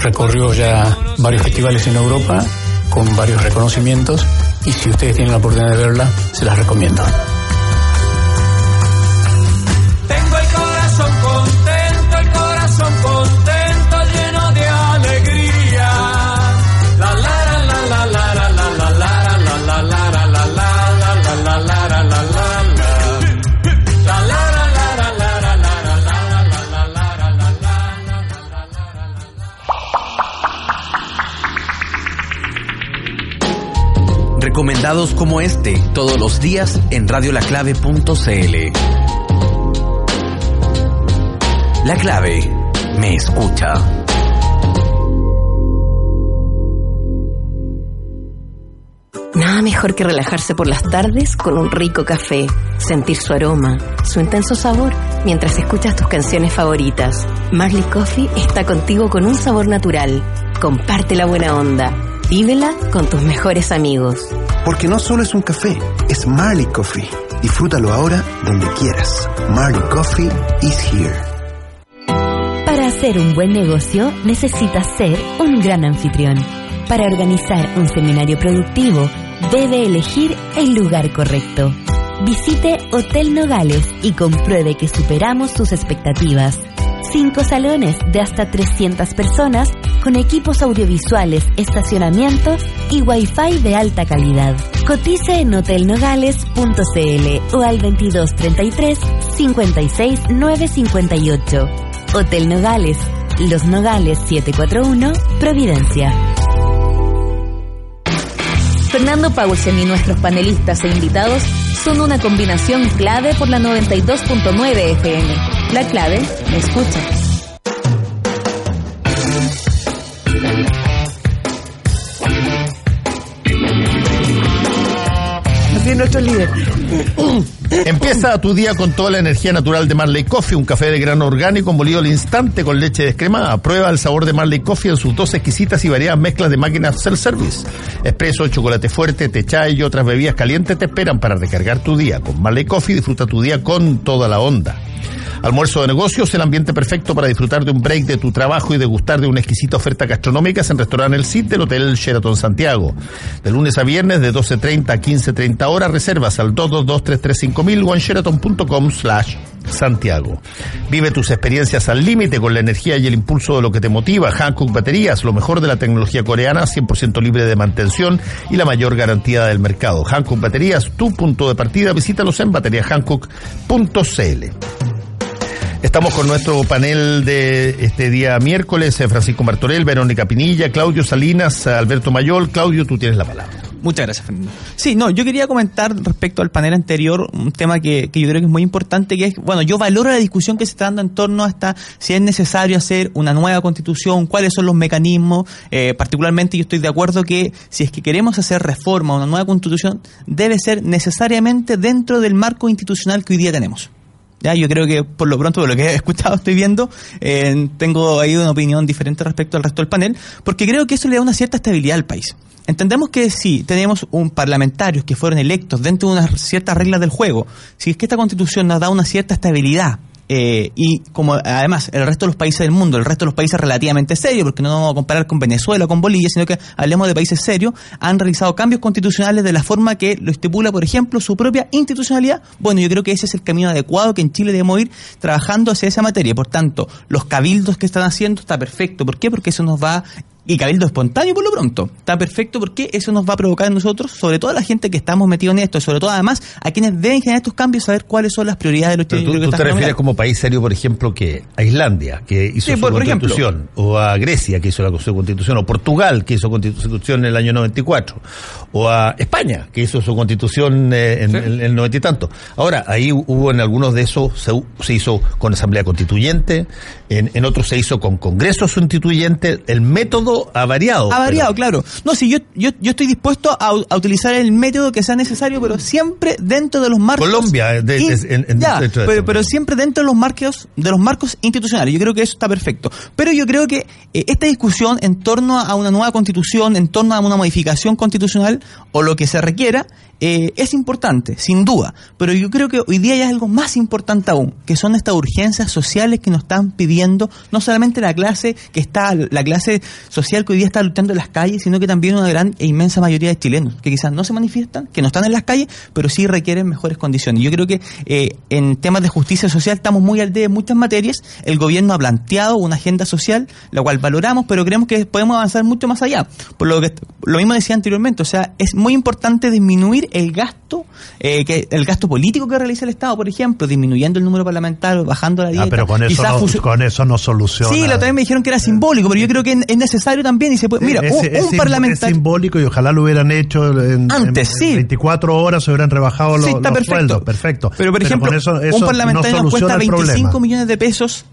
recorrió ya varios festivales en Europa con varios reconocimientos y si ustedes tienen la oportunidad de verla, se las recomiendo. Recomendados como este todos los días en radiolaclave.cl. La clave me escucha. Nada mejor que relajarse por las tardes con un rico café, sentir su aroma, su intenso sabor, mientras escuchas tus canciones favoritas. Marley Coffee está contigo con un sabor natural. Comparte la buena onda. Vívela con tus mejores amigos. Porque no solo es un café, es Marley Coffee. Disfrútalo ahora donde quieras. Marley Coffee is here. Para hacer un buen negocio necesitas ser un gran anfitrión. Para organizar un seminario productivo debe elegir el lugar correcto. Visite Hotel Nogales y compruebe que superamos sus expectativas. Cinco salones de hasta 300 personas con equipos audiovisuales, estacionamiento y wifi de alta calidad. Cotice en hotelnogales.cl o al 2233 56 958. Hotel Nogales, Los Nogales 741, Providencia. Fernando Paulsen y nuestros panelistas e invitados son una combinación clave por la 92.9 FM. La clave escucha. I'm not a leader. (coughs) Empieza tu día con toda la energía natural de Marley Coffee, un café de grano orgánico molido al instante con leche descremada. Prueba el sabor de Marley Coffee en sus dos exquisitas y variadas mezclas de máquinas self-service. Espresso, chocolate fuerte, té chai y otras bebidas calientes te esperan para recargar tu día. Con Marley Coffee disfruta tu día con toda la onda. Almuerzo de negocios, el ambiente perfecto para disfrutar de un break de tu trabajo y degustar de una exquisita oferta gastronómica en Restaurante El Cid del Hotel Sheraton Santiago. De lunes a viernes de 12.30 a 15.30 horas, reservas al 222-335.000 o en sheraton.com slash Santiago. Vive tus experiencias al límite con la energía y el impulso de lo que te motiva. Hankook Baterías, lo mejor de la tecnología coreana, 100% libre de mantención y la mayor garantía del mercado. Hankook Baterías, tu punto de partida. Visítalos en bateriahankook.cl. Estamos con nuestro panel de este día miércoles, eh, Francisco Martorell, Verónica Pinilla, Claudio Salinas, Alberto Mayol. Claudio, tú tienes la palabra. Muchas gracias, Fernando. Sí, no, yo quería comentar respecto al panel anterior un tema que, que yo creo que es muy importante, que es, bueno, yo valoro la discusión que se está dando en torno hasta si es necesario hacer una nueva constitución, cuáles son los mecanismos, eh, particularmente yo estoy de acuerdo que si es que queremos hacer reforma, una nueva constitución, debe ser necesariamente dentro del marco institucional que hoy día tenemos. Ya, yo creo que por lo pronto, por lo que he (laughs) escuchado, estoy viendo, eh, tengo ahí una opinión diferente respecto al resto del panel, porque creo que eso le da una cierta estabilidad al país. Entendemos que si tenemos un parlamentarios que fueron electos dentro de unas ciertas reglas del juego, si es que esta constitución nos da una cierta estabilidad eh, y como además el resto de los países del mundo, el resto de los países relativamente serios, porque no vamos a comparar con Venezuela o con Bolivia, sino que hablemos de países serios, han realizado cambios constitucionales de la forma que lo estipula, por ejemplo, su propia institucionalidad. Bueno, yo creo que ese es el camino adecuado que en Chile debemos ir trabajando hacia esa materia. Por tanto, los cabildos que están haciendo está perfecto. ¿Por qué? Porque eso nos va y cabildo espontáneo por lo pronto. Está perfecto porque eso nos va a provocar en nosotros, sobre todo a la gente que estamos metidos en esto, y sobre todo además a quienes deben generar estos cambios, saber cuáles son las prioridades de los Pero tú, chilenos. tú te refieres como país serio, por ejemplo, que a Islandia, que hizo Sí, su por- por ejemplo. constitución, o a Grecia, que hizo la su constitución, o Portugal, que hizo constitución en el año 94, o a España, que hizo su constitución eh, en, en el noventa y tanto. Ahora, ahí hubo en algunos de esos, se, se hizo con asamblea constituyente, en, en otros se hizo con congreso constituyente. El método ha variado. Ha variado, pero- claro. No, sí, yo, yo, yo estoy dispuesto a, a utilizar el método que sea necesario, pero siempre dentro de los marcos. Colombia, eh, de- in- es- en- ya, de pero, eso. pero siempre dentro de los marcos, de los marcos institucionales. Yo creo que eso está perfecto. Pero yo creo que eh, esta discusión en torno a una nueva constitución, en torno a una modificación constitucional o lo que se requiera, eh, es importante, sin duda. Pero yo creo que hoy día hay algo más importante aún, que son estas urgencias sociales que nos están pidiendo no solamente la clase que está, la clase social que hoy día está luchando en las calles, sino que también una gran e inmensa mayoría de chilenos, que quizás no se manifiestan, que no están en las calles, pero sí requieren mejores condiciones. Yo creo que eh, en temas de justicia social estamos muy al día en muchas materias. El gobierno ha planteado una agenda social, la cual valoramos, pero creemos que podemos avanzar mucho más allá. Por lo que lo mismo decía anteriormente, o sea, es muy importante disminuir el gasto, eh, que el gasto político que realiza el Estado, por ejemplo, disminuyendo el número parlamentario, bajando la dieta. Ah, pero con eso, no, con eso no soluciona. Sí, otra vez me dijeron que era simbólico, pero yo creo que es necesario también y se puede. Mira, Es- un, parlamentario. Es simbólico y ojalá lo hubieran hecho en, Antes, en- en sí. 24 horas, se hubieran rebajado los, Sí, está los perfecto. sueldos. Perfecto. Pero, por ejemplo, con eso, eso un parlamentario no nos cuesta soluciona el 25 problema. millones de pesos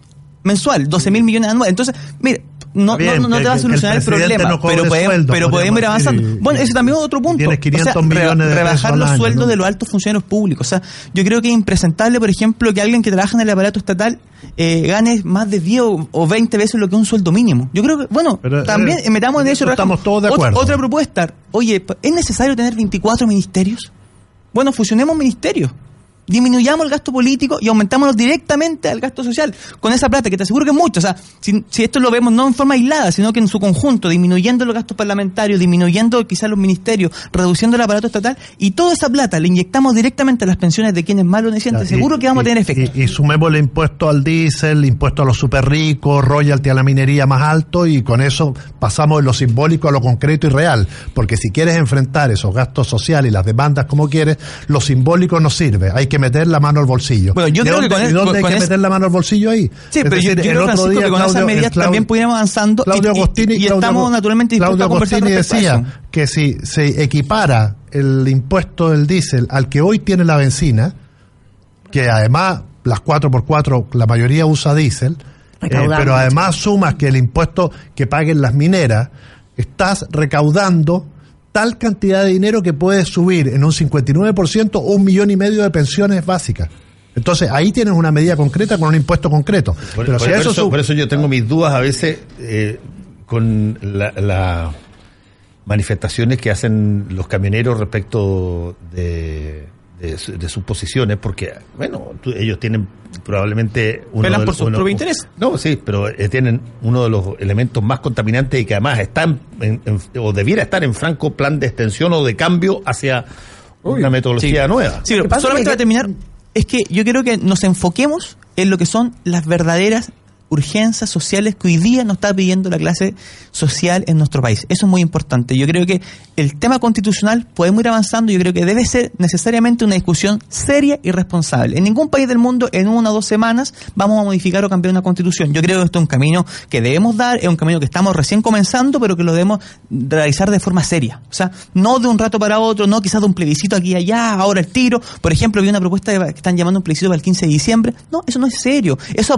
mensual, 12 mil millones anuales. Entonces, mire, no, bien, no, no te va a solucionar el problema, no pero, podemos, sueldo, pero podemos ir avanzando. y- bueno, ese también es otro punto. tienes 500 millones de rebajar los año, sueldos ¿no? de los altos funcionarios públicos. O sea, yo creo que es impresentable, por ejemplo, que alguien que trabaja en el aparato estatal eh, gane más de 10 o, o 20 veces lo que un sueldo mínimo. Yo creo que, bueno, Pero, también eh, metamos en eso. eso estamos todos de acuerdo. Otra propuesta. Oye, ¿es necesario tener 24 ministerios? Bueno, fusionemos ministerios. Disminuyamos el gasto político y aumentámonos directamente al gasto social. Con esa plata, que te aseguro que es mucho. O sea, si, si esto lo vemos no en forma aislada, sino que en su conjunto, disminuyendo los gastos parlamentarios, disminuyendo quizás los ministerios, reduciendo el aparato estatal, y toda esa plata la inyectamos directamente a las pensiones de quienes más lo necesitan, Y- seguro que vamos a tener efecto. Y, y sumémosle impuesto al diésel, impuesto a los super ricos, royalty a la minería más alto y con eso pasamos de lo simbólico a lo concreto y real. Porque si quieres enfrentar esos gastos sociales y las demandas como quieres, lo simbólico no sirve. Hay que meter la mano al bolsillo. Bueno, yo ¿De creo que dónde, con y el- dónde con- hay con que ese- meter la mano al bolsillo ahí? Sí, Es pero yo, decir, yo el creo, otro Francisco, día que con Claudio- esas medidas Claudio- también pudiéramos avanzando Claudio y, y- Agostini, y Claudio- estamos naturalmente dispuestos Claudio a conversar Agostini respecto a decía que si se equipara el impuesto del diésel al que hoy tiene la benzina, que además las 4x4 la mayoría usa diésel, eh, pero además sumas que el impuesto que paguen las mineras, estás recaudando tal cantidad de dinero que puedes subir en un 59% un millón y medio de pensiones básicas. Entonces ahí tienes una medida concreta con un impuesto concreto. Por, pero por- si a por eso, eso, su- por eso yo tengo mis dudas a veces eh, con la, la manifestaciones que hacen los camioneros respecto de, de, su- de sus posiciones, porque, bueno, tú- ellos tienen probablemente... Uno Velan de- por sus uno- propios intereses. No, sí, pero eh, tienen uno de los elementos más contaminantes y que además están, en- en- o debiera estar en franco plan de extensión o de cambio hacia una metodología Sí. nueva. Sí, pero solamente para terminar, es que yo creo que nos enfoquemos en lo que son las verdaderas urgencias sociales que hoy día nos está pidiendo la clase social en nuestro país. Eso es muy importante. Yo creo que el tema constitucional podemos ir avanzando. Yo creo que debe ser necesariamente una discusión seria y responsable. En ningún país del mundo en una o dos semanas vamos a modificar o cambiar una constitución. Yo creo que esto es un camino que debemos dar, es un camino que estamos recién comenzando, pero que lo debemos realizar de forma seria. O sea, no de un rato para otro, no quizás de un plebiscito aquí y allá, ahora el tiro. Por ejemplo, vi una propuesta que están llamando un plebiscito para el 15 de diciembre. No, eso no es serio. Eso es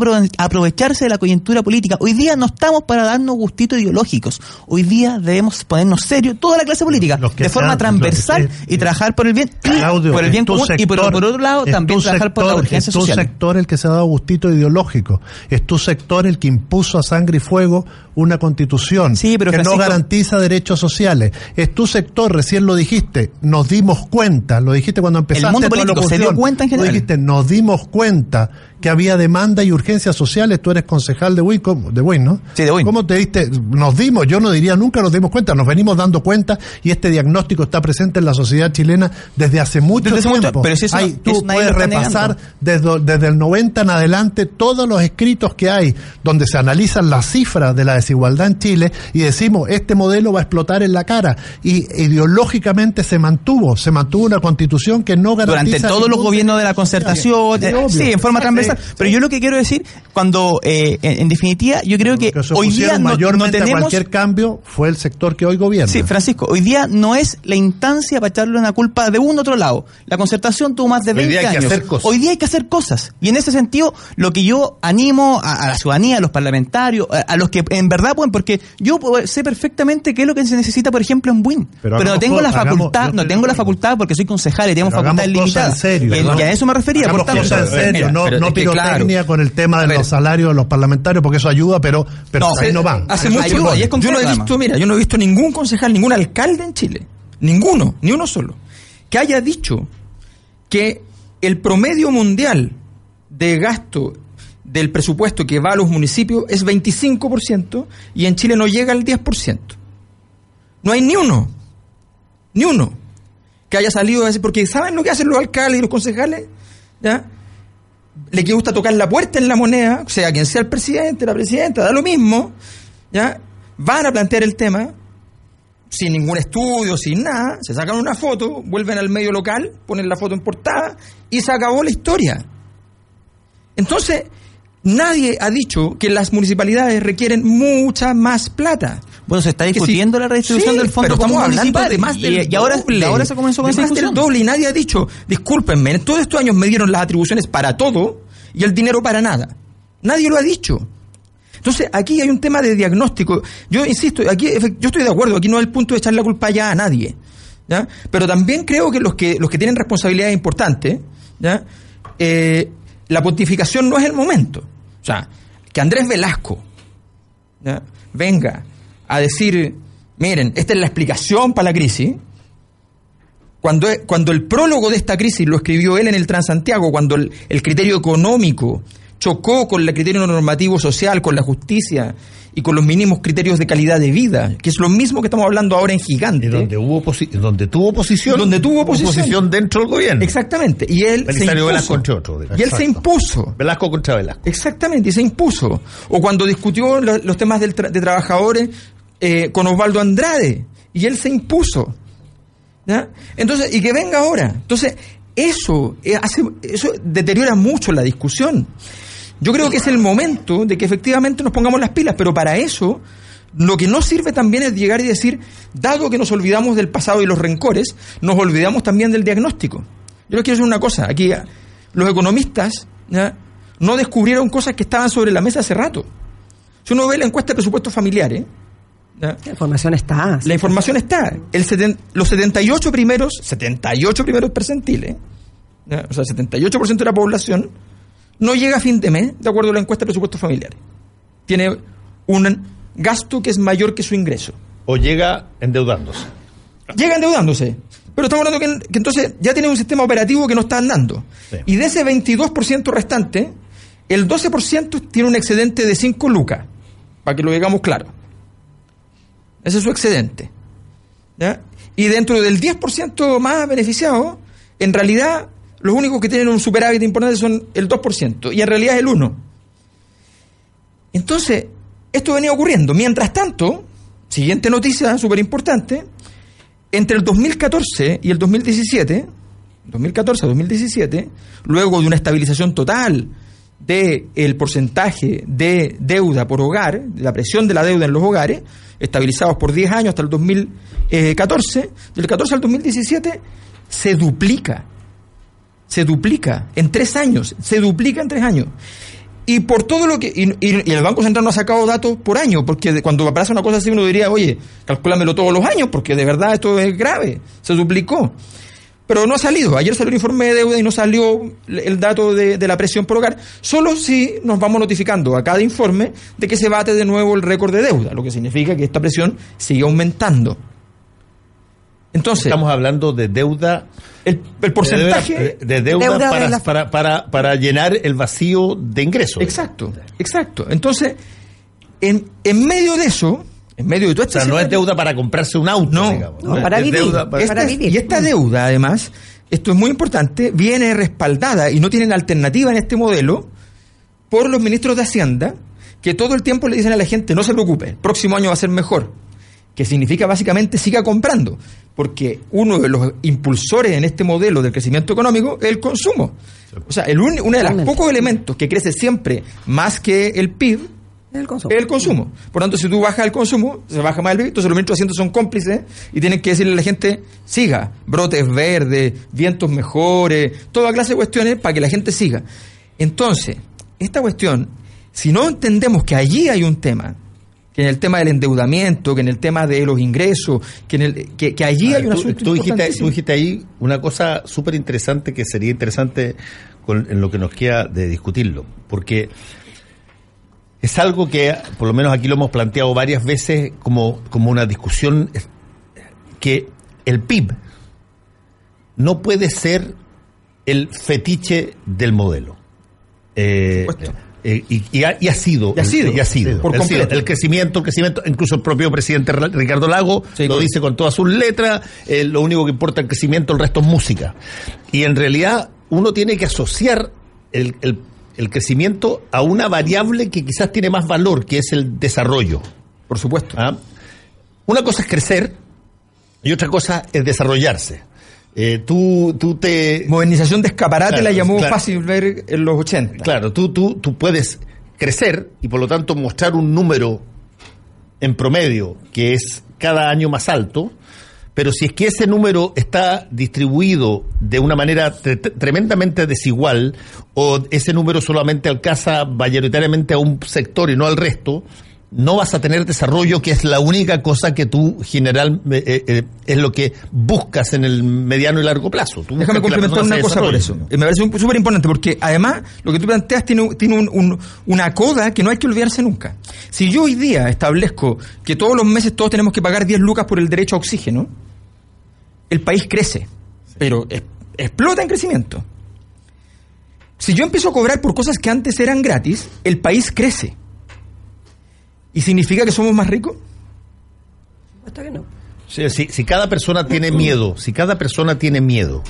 de la coyuntura política. Hoy día no estamos para darnos gustitos ideológicos. Hoy día debemos ponernos serio toda la clase política, Los de forma transversal que- y trabajar por el bien, (clears throat) Claudio, por el bien común y por, otro lado también trabajar por la urgencia Es tu social. sector el que se ha dado gustito ideológico. Es tu sector el que impuso a sangre y fuego una constitución Sí, pero que Francisco- no garantiza derechos sociales. Es tu sector, recién lo dijiste, nos dimos cuenta, lo dijiste cuando empezaste mundo tu político se dio cuenta en general. dijiste, nos dimos cuenta que había demanda y urgencias sociales. Tú eres concejal de Win, de Win, ¿no? Sí, de Win. ¿Cómo te diste? Nos dimos, yo no diría nunca nos dimos cuenta, nos venimos dando cuenta y este diagnóstico está presente en la sociedad chilena desde hace mucho Desde hace mucho- tiempo. pero si eso Hay- tú eso puedes repasar desde el 90 en adelante todos los escritos que hay donde se analizan las cifras de la desigualdad en Chile y decimos este modelo va a explotar en la cara y ideológicamente se mantuvo, se mantuvo una constitución que no garantiza Durante todos los gobiernos de la concertación, Sí, eh, sí, en forma transversal. Pero yo lo que quiero decir, cuando, eh, en, en definitiva, yo creo que hoy día opusieron no, no mayormente a tenemos... cualquier cambio fue el sector que hoy gobierna. Sí, Francisco, hoy día no es la instancia para echarle una culpa de un otro lado. La concertación tuvo más de Hoy 20 día hay que años. hacer cosas. Hoy día hay que hacer cosas. Y en ese sentido, lo que yo animo a, a la ciudadanía, a los parlamentarios, a, a los que en verdad pueden, porque yo puedo- sé perfectamente qué es lo que se necesita, por ejemplo, en WIN. Pero Pero, no hagamos tengo la hagamos- facultad, yo no tengo la facultad porque soy concejal y hagamos limitadas. en serio. Y, a eso me refería. Hagamos Por tanto, cosas en serio, mira, no, pero no pirotecnia claro. con el tema de los salarios de los parlamentarios, porque eso ayuda, pero, pero No, ahí se- no van. Hace Ayuda, mucho y es yo no he visto, mira, yo no he visto ningún concejal, ningún alcalde en Chile, ninguno, ni uno solo, que haya dicho que el promedio mundial de gasto del presupuesto que va a los municipios es 25% y en Chile no llega al 10%. No hay ni uno, ni uno que haya salido a decir, porque ¿saben lo que hacen los alcaldes y los concejales? ¿Ya? le gusta tocar la puerta en la moneda, o sea, quien sea el presidente, la presidenta, da lo mismo, ¿ya? Van a plantear el tema sin ningún estudio, sin nada, se sacan una foto, vuelven al medio local, ponen la foto en portada y se acabó la historia. Entonces, nadie ha dicho que las municipalidades requieren mucha más plata. Bueno, se está discutiendo la redistribución Sí, del fondo pero estamos hablando de más del y, y ahora, doble. y ahora se comenzó con De esa más del doble y nadie ha dicho, discúlpenme, en todos estos años me dieron las atribuciones para todo y el dinero para nada. Nadie lo ha dicho. Entonces, aquí hay un tema de diagnóstico. Yo insisto, aquí yo estoy de acuerdo, aquí no es el punto de echar la culpa ya a nadie. ¿ya? Pero también creo que los que, los que tienen responsabilidades importantes, ¿ya? Eh, la pontificación no es el momento. O sea, que Andrés Velasco venga a decir, miren, esta es la explicación para la crisis, cuando, cuando el prólogo de esta crisis lo escribió él en el Transantiago, cuando el criterio económico chocó con el criterio normativo social, con la justicia y con los mínimos criterios de calidad de vida, que es lo mismo que estamos hablando ahora en Gigante. Y donde hubo donde tuvo oposición. Donde tuvo oposición. dentro del gobierno. Exactamente. Y él se impuso. Y él se impuso. Velasco contra Velasco. Exactamente, y se impuso. O cuando discutió lo- los temas tra- de trabajadores eh, con Osvaldo Andrade, y él se impuso. ¿Ya? Entonces, y que venga ahora. Entonces, eso, eh, hace, eso deteriora mucho la discusión. Yo creo que es el momento de que efectivamente nos pongamos las pilas, pero para eso lo que no sirve también es llegar y decir, dado que nos olvidamos del pasado y los rencores, nos olvidamos también del diagnóstico. Yo les quiero decir una cosa, aquí ah, los economistas ¿ya? no descubrieron cosas que estaban sobre la mesa hace rato. Si uno ve la encuesta de presupuestos familiares, ¿ya? La información está. la información está. El seten- los 78 primeros, 78 primeros percentiles, ¿ya? o sea, 78% de la población, no llega a fin de mes, de acuerdo a la encuesta de presupuestos familiares. Tiene un gasto que es mayor que su ingreso. O llega endeudándose. Llega endeudándose. Pero estamos hablando que, que entonces ya tiene un sistema operativo que no está andando. Sí. Y de ese 22% restante, el 12% tiene un excedente de 5 lucas. Para que lo digamos claro. Ese es su excedente. ¿Ya? Y dentro del 10% más beneficiado, en realidad los únicos que tienen un superávit importante son el 2%. Y en realidad es el 1%. Entonces, esto venía ocurriendo. Mientras tanto, siguiente noticia súper importante, entre el 2014 y el 2017, 2014 a 2017, luego de una estabilización total del porcentaje de deuda por hogar, de la presión de la deuda en los hogares, estabilizados por 10 años hasta el 2014, del 14 al 2017 se duplica, se duplica en tres años, se duplica en tres años. Y por todo lo que. Y, el Banco Central no ha sacado datos por año, porque cuando pasa una cosa así uno diría, oye, calcúlamelo todos los años, porque de verdad esto es grave, se duplicó. Pero no ha salido. Ayer salió el informe de deuda y no salió el dato de, de la presión por hogar. Solo si nos vamos notificando a cada informe de que se bate de nuevo el récord de deuda, lo que significa que esta presión sigue aumentando. Entonces, Estamos hablando de deuda. El, el porcentaje. De, de deuda, Deuda de para, la- para, para, para llenar el vacío de ingresos. Exacto, exacto. Entonces, en, en medio de eso, en medio de todo O este sea, no es deuda para comprarse un auto, No, digamos. no, para vivir. deuda para- Esta- vivir. Y esta deuda, además, esto es muy importante, viene respaldada y no tienen alternativa en este modelo por los ministros de Hacienda, que todo el tiempo le dicen a la gente, no se preocupe, el próximo año va a ser mejor. Que significa básicamente siga comprando, porque uno de los impulsores en este modelo del crecimiento económico es el consumo. O sea, el un- uno de los pocos elementos que crece siempre más que el PIB El consumo. es el consumo. Por tanto, si tú bajas el consumo, se baja más el PIB, entonces los ministros de Hacienda son cómplices y tienen que decirle a la gente, siga, brotes verdes, vientos mejores, toda clase de cuestiones para que la gente siga. Entonces, esta cuestión, si no entendemos que allí hay un tema, que en el tema del endeudamiento, que en el tema de los ingresos, que, en el, que, que allí hay ver, un tú, tú dijiste, importantísimo. tú dijiste ahí una cosa súper interesante que sería interesante con, en lo que nos queda de discutirlo, porque es algo que por lo menos aquí lo hemos planteado varias veces como, como una discusión que el PIB no puede ser el fetiche del modelo. Eh, eh, y, y ha, y ha sido, Y ha sido, y ha sido, por completo. el crecimiento, el crecimiento, incluso el propio presidente Ricardo Lago lo dice con todas sus letras, eh, lo único que importa es el crecimiento, el resto es música. Y en realidad uno tiene que asociar el, el- el crecimiento a una variable que quizás tiene más valor, que es el desarrollo. Por supuesto. ¿Ah? Una cosa es crecer y otra cosa es desarrollarse. Eh, tú, tú te... Modernización de escaparate Claro, la llamó claro. fácil ver en los 80. Claro, tú, tú, tú puedes crecer y por lo tanto mostrar un número en promedio que es cada año más alto, pero si es que ese número está distribuido de una manera tre- tre- tremendamente desigual o ese número solamente alcanza mayoritariamente a un sector y no al resto, no vas a tener desarrollo, que es la única cosa que tú general eh, eh, es lo que buscas en el mediano y largo plazo. Tú Déjame complementar una cosa por eso. Eh, Me parece súper importante porque además lo que tú planteas tiene, tiene un- un- una coda que no hay que olvidarse nunca. Si yo hoy día establezco que todos los meses todos tenemos que pagar 10 lucas por el derecho a oxígeno, el país crece, pero es- explota en crecimiento. Si yo empiezo a cobrar por cosas que antes eran gratis, el país crece. ¿Y significa que somos más ricos? Supuesto que no. Sí, si, si cada persona tiene miedo, si cada persona tiene miedo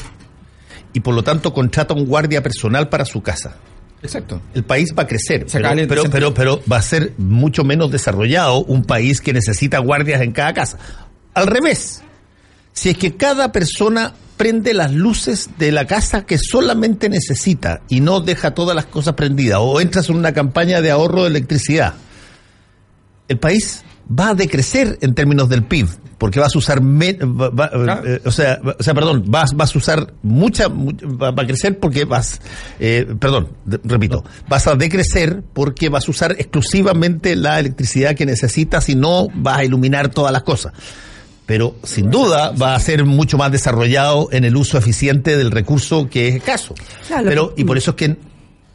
y por lo tanto contrata un guardia personal para su casa, Exacto. el país va a crecer, pero, pero, pero va a ser mucho menos desarrollado un país que necesita guardias en cada casa. Al revés, si es que cada persona prende las luces de la casa que solamente necesita y no deja todas las cosas prendidas o entras en una campaña de ahorro de electricidad, el país va a decrecer en términos del PIB, porque vas a usar, me- va- va- eh, o, sea, va- o sea, perdón, vas, vas a usar mucha, mu- va, a crecer porque vas, eh, perdón, de- repito, vas a decrecer porque vas a usar exclusivamente la electricidad que necesitas y no vas a iluminar todas las cosas. Pero sin duda va a ser mucho más desarrollado en el uso eficiente del recurso que es escaso. Claro, Pero, y por eso es que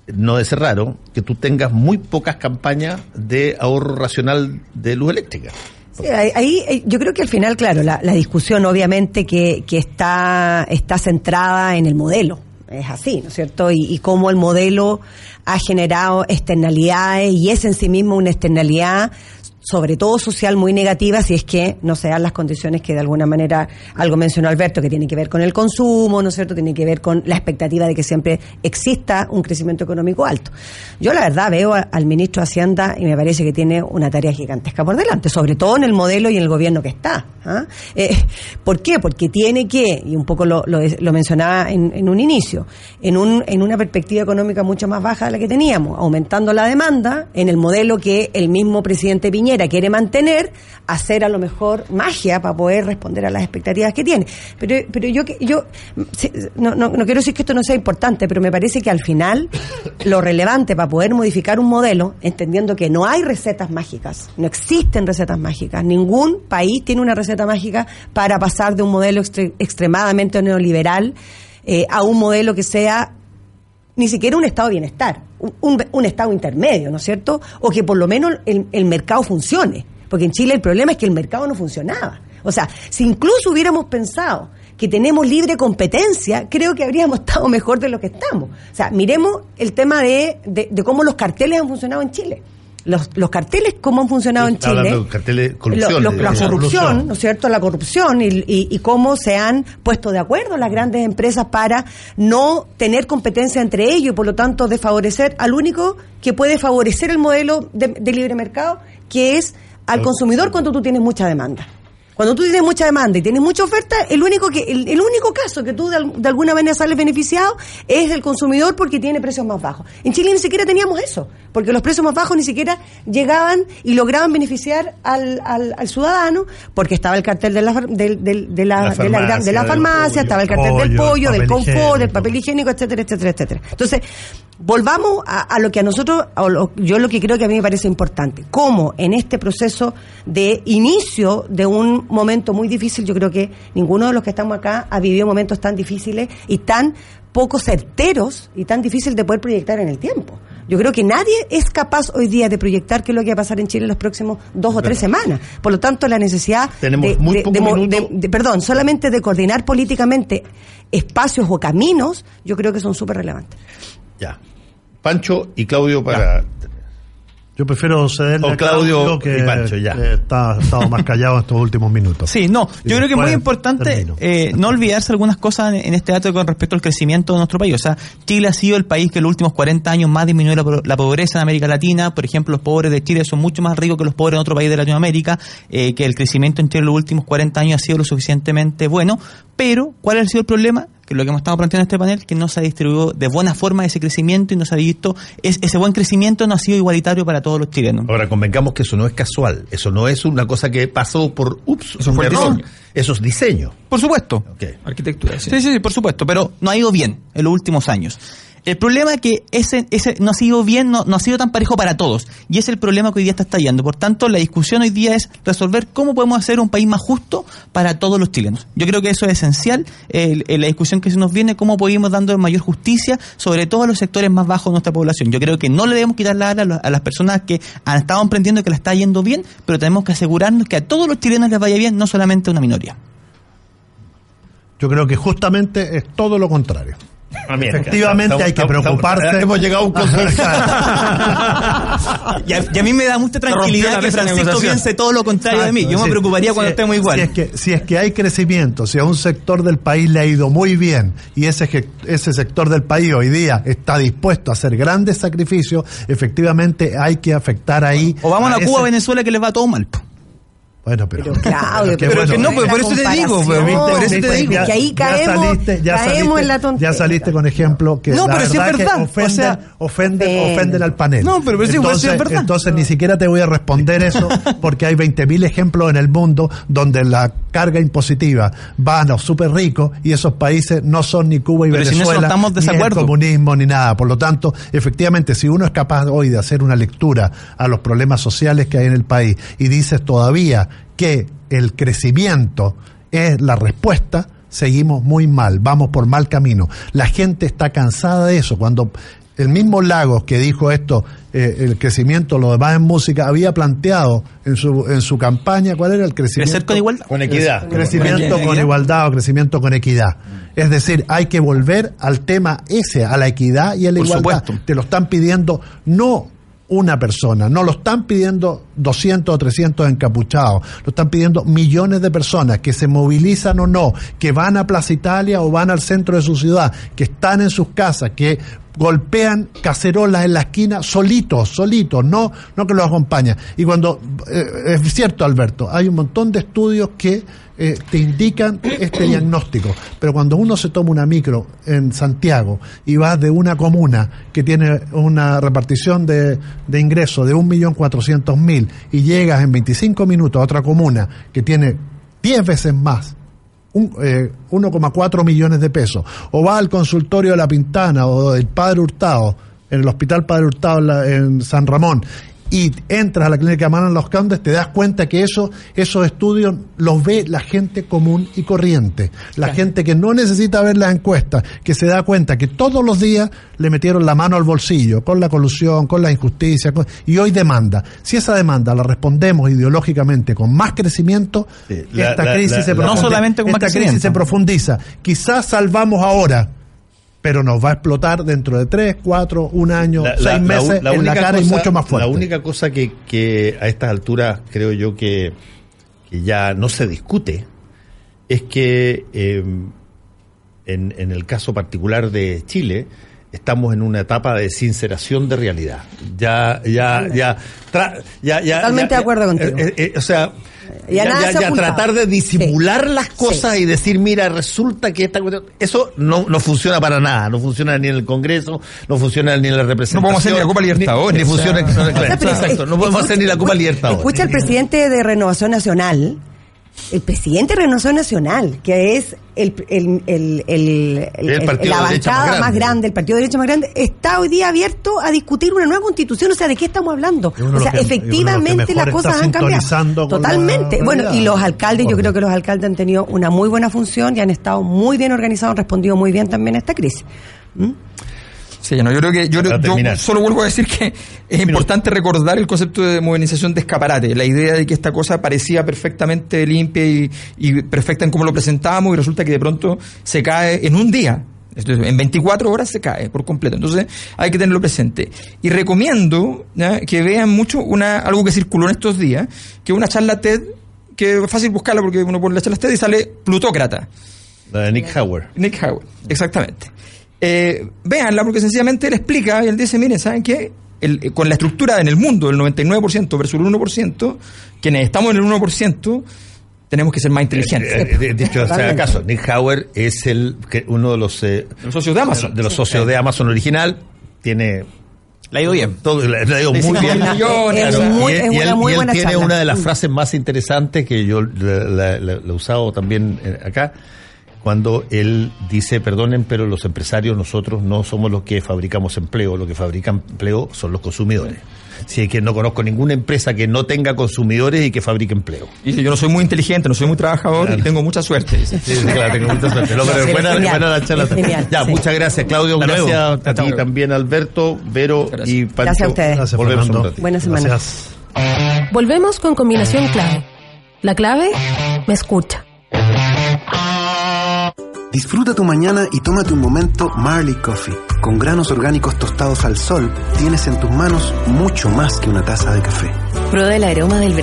no es raro que tú tengas muy pocas campañas de ahorro racional de luz eléctrica. Sí, ahí, eh, yo creo que al final, claro, la, la discusión obviamente que, que está, está centrada en el modelo. Es así, ¿no es cierto? Y, y cómo el modelo ha generado externalidades y es en sí mismo una externalidad sobre todo social muy negativa si es que no se dan las condiciones que de alguna manera algo mencionó Alberto que tiene que ver con el consumo, ¿no es cierto? Tiene que ver con la expectativa de que siempre exista un crecimiento económico alto. Yo la verdad veo al ministro de Hacienda y me parece que tiene una tarea gigantesca por delante, sobre todo en el modelo y en el gobierno que está. ¿ah? Eh, ¿Por qué? Porque tiene que, y un poco lo, lo, lo mencionaba en, en un inicio, en, un, en una perspectiva económica mucho más baja de la que teníamos, aumentando la demanda en el modelo que el mismo presidente Piñera quiere mantener, hacer a lo mejor magia para poder responder a las expectativas que tiene. Pero, pero yo, yo no, no, no quiero decir que esto no sea importante, pero me parece que al final lo relevante para poder modificar un modelo, entendiendo que no hay recetas mágicas, no existen recetas mágicas, ningún país tiene una receta mágica para pasar de un modelo extre- extremadamente neoliberal eh, a un modelo que sea ni siquiera un estado de bienestar, un, un- un estado intermedio, ¿no es cierto? O que por lo menos el, mercado funcione. Porque en Chile el problema es que el mercado no funcionaba. O sea, si incluso hubiéramos pensado que tenemos libre competencia, creo que habríamos (laughs) estado mejor de lo que estamos. O sea, miremos el tema de- de cómo los carteles han funcionado en Chile. Los, los carteles, cómo han funcionado en Chile. carteles Lo- corrupción. lo- la corrupción, ¿no es cierto? La corrupción y, y- y cómo se han puesto de acuerdo las grandes empresas para no tener competencia entre ellos y por lo tanto de favorecer al único que puede favorecer el modelo de, de libre mercado, que es al consumidor cuando tú tienes mucha demanda. Cuando tú tienes mucha demanda y tienes mucha oferta, el único que el, el único caso que tú de, al- de alguna manera sales beneficiado es el consumidor porque tiene precios más bajos. En Chile ni siquiera teníamos eso, porque los precios más bajos ni siquiera llegaban y lograban beneficiar al, al, al ciudadano, porque estaba el cartel de la, de la, La de la, de la farmacia, del farmacia, estaba el cartel del pollo, del confort, del papel higiénico, etcétera, etcétera, etcétera. Entonces, volvamos a, a lo que a nosotros, o lo- yo lo que creo que a mí me parece importante, cómo en este proceso de inicio de un momento muy difícil, yo creo que ninguno de los que estamos acá ha vivido momentos tan difíciles y tan poco certeros y tan difícil de poder proyectar en el tiempo. Yo creo que nadie es capaz hoy día de proyectar qué es lo que va a pasar en Chile en los próximos dos o tres semanas. Por lo tanto, la necesidad Tenemos de, muy de- poco de- de- perdón, solamente de coordinar políticamente espacios o caminos, yo creo que son súper relevantes. Ya. Pancho y Claudio para. Yo prefiero cederle O a Claudio que, y Pancho, ya. que está, ha estado más callado en estos últimos minutos. Sí, no, Y yo creo que es muy importante eh, no olvidarse algunas cosas en, en este dato con respecto al crecimiento de nuestro país. O sea, Chile ha sido el país que en los últimos 40 años más disminuyó la, la pobreza en América Latina. Por ejemplo, los pobres de Chile son mucho más ricos que los pobres en otro país de Latinoamérica, eh, que el crecimiento en Chile en los últimos 40 años ha sido lo suficientemente bueno. Pero, ¿cuál ha sido el problema? Que lo que hemos estado planteando en este panel, que no se ha distribuido de buena forma ese crecimiento y no se ha visto, es, ese buen crecimiento no ha sido igualitario para todos los chilenos. Ahora, convengamos que eso no es casual. Eso no es una cosa que pasó por. Ups, Eso un fue error. diseño. Eso es diseño. Por supuesto. Ok. Arquitectura, sí. Sí, sí, sí, por supuesto, pero no ha ido bien en los últimos años. El problema es que ese, ese no ha sido bien, no, no ha sido tan parejo para todos. Y es el problema que hoy día está estallando. Por tanto, la discusión hoy día es resolver cómo podemos hacer un país más justo para todos los chilenos. Yo creo que eso es esencial. La discusión que se nos viene, cómo podemos dando mayor justicia, sobre todo a los sectores más bajos de nuestra población. Yo creo que no le debemos quitar la ala a las personas que han estado emprendiendo que la está yendo bien, pero tenemos que asegurarnos que a todos los chilenos les vaya bien, no solamente a una minoría. Yo creo que justamente es todo lo contrario. Efectivamente estamos- hay que preocuparse. estamos- hemos llegado a un consenso. Y a, y a mí me da mucha tranquilidad que Francisco piense todo lo contrario de mí. Yo me preocuparía cuando estemos igual. Si es, que, si es que hay crecimiento, si a un sector del país le ha ido muy bien y ese, ese sector del país hoy día está dispuesto a hacer grandes sacrificios, efectivamente hay que afectar ahí. o vamos a, Cuba, Venezuela, que les va todo mal. Bueno, pero. Pero Claudio, que pero que no, pues, por eso te digo, pues, por eso te viste, digo. que ahí caemos, caemos en la tontería. Ya saliste con ejemplo que No, la pero sí es verdad que verdad, o ofenden, sea, ofenden, ofenden. ofenden al panel. No, pero- pero sí, pues, es entonces, verdad. entonces ni siquiera te voy a responder eso porque hay 20.000 ejemplos en el mundo donde la carga impositiva va a los súper ricos y esos países no son ni Cuba y Pero si en eso Venezuela, estamos de ni el comunismo ni nada. Por lo tanto, efectivamente, si uno es capaz hoy de hacer una lectura a los problemas sociales que hay en el país y dices todavía que el crecimiento es la respuesta, seguimos muy mal, vamos por mal camino. La gente está cansada de eso. Cuando el mismo Lagos que dijo esto, eh, el crecimiento, lo demás en música, había planteado en su, en su campaña cuál era el crecimiento. Crecer con igualdad. Con equidad. Crecimiento Con igualdad o crecimiento con equidad. Es decir, hay que volver al tema ese, a la equidad y a la Por igualdad. supuesto. Te lo están pidiendo no una persona, no lo están pidiendo 200 o 300 encapuchados, lo están pidiendo millones de personas que se movilizan o no, que van a Plaza Italia o van al centro de su ciudad, que están en sus casas, que golpean cacerolas en la esquina solitos, solitos, no, no que los acompañan. Y cuando, eh, es cierto Alberto, hay un montón de estudios que eh, te indican este diagnóstico, pero cuando uno se toma una micro en Santiago y vas de una comuna que tiene una repartición de, de ingresos de 1.400.000 y llegas en 25 minutos a otra comuna que tiene 10 veces más eh, 1,4 millones de pesos, o va al consultorio de La Pintana o del Padre Hurtado, en el Hospital Padre Hurtado en, San Ramón, y entras a la clínica Manon Los Condes, te das cuenta que eso, esos estudios los ve la gente común y corriente, la gente que no necesita ver las encuestas, que se da cuenta que todos los días le metieron la mano al bolsillo, con la colusión, con la injusticia, con- y hoy demanda. Si esa demanda la respondemos ideológicamente con más crecimiento, Sí, la- esta la- crisis la- se la- profundiza. No solamente con Esta crisis se profundiza. Quizás salvamos ahora, pero nos va a explotar dentro de tres, cuatro, un año, La- seis la- la meses la en la cara y cosa- mucho más fuerte. La única cosa que, que a estas alturas creo yo que, que ya no se discute es que eh, en, en el caso particular de Chile estamos en una etapa de sinceración de realidad. Ya, ya, ya, tra- ya, ya- Totalmente ya- de acuerdo ya- contigo. eh, eh, o sea, Y a ya, nada ya- se ya tratar de disimular Sí. las cosas y decir, mira, resulta que esta cuestión, eso no, no funciona para nada, no funciona ni en el Congreso, no funciona ni en la representación. No podemos hacer ni la Copa Libertadores, Ni, ni funciona, o sea. claro, O sea, exacto, es- no podemos escucha- hacer ni la Copa Libertadores. Escucha al presidente de Renovación Nacional, el presidente de Renovación Nacional, que es el, el, el, el- partido la bancada más más grande. el partido de derecha más grande, está hoy día abierto a discutir una nueva constitución. O sea, ¿de qué estamos hablando? O sea, que- efectivamente las cosas han cambiado. Totalmente. Bueno, y los alcaldes, yo creo que los alcaldes han tenido una muy buena función y han estado muy bien organizados, han respondido muy bien también a esta crisis. ¿Mm? Sí, no, yo creo que yo, yo solo vuelvo a decir que es importante recordar el concepto de modernización de escaparate, la idea de que esta cosa parecía perfectamente limpia y, y perfecta en cómo lo presentábamos y resulta que de pronto se cae en un día. En 24 horas se cae por completo. Entonces hay que tenerlo presente. Y recomiendo ¿ya? que vean mucho una algo que circuló en estos días, que una charla TED, que es fácil buscarla porque uno pone la charla TED y sale Plutócrata. La de Nick Howard. Nick Howard, exactamente. Eh, véanla porque sencillamente él explica y él dice, miren, ¿saben qué? El- eh, con la estructura en el mundo del 99% versus el 1%, quienes estamos en el 1%, tenemos que ser más inteligentes. Eh, eh, dicho sea acaso, Nick Howard es el que uno de los, eh, Los socios de Amazon. de los socios de Amazon original. Tiene Le ha ido bien. todo, ido Le muy bien. una- millones, es Claro, muy- y él, y él- él tiene charla. una de las Mm. frases más interesantes que yo la, la- la- la he usado también eh, acá, cuando él dice, perdonen, pero los empresarios nosotros no somos los que fabricamos empleo, los que fabrican empleo son los consumidores. Si es que no conozco ninguna empresa que no tenga consumidores y que fabrique empleo. Y dice, yo no soy muy inteligente, no soy muy trabajador y tengo mucha suerte. dice. Sí, sí, claro, tengo mucha suerte. No, pero Sí, buena, genial. buena la charla. Genial, ya, sí. muchas gracias, Claudio. Hasta luego. gracias a ti también, Alberto, Vero gracias. y Pancho. Gracias a ustedes. Gracias, Volvemos un ratito. Buena semana. Gracias. Volvemos con combinación clave. La clave me escucha. Disfruta tu mañana y tómate un momento Marley Coffee. Con granos orgánicos tostados al sol, tienes en tus manos mucho más que una taza de café. Prueba el aroma del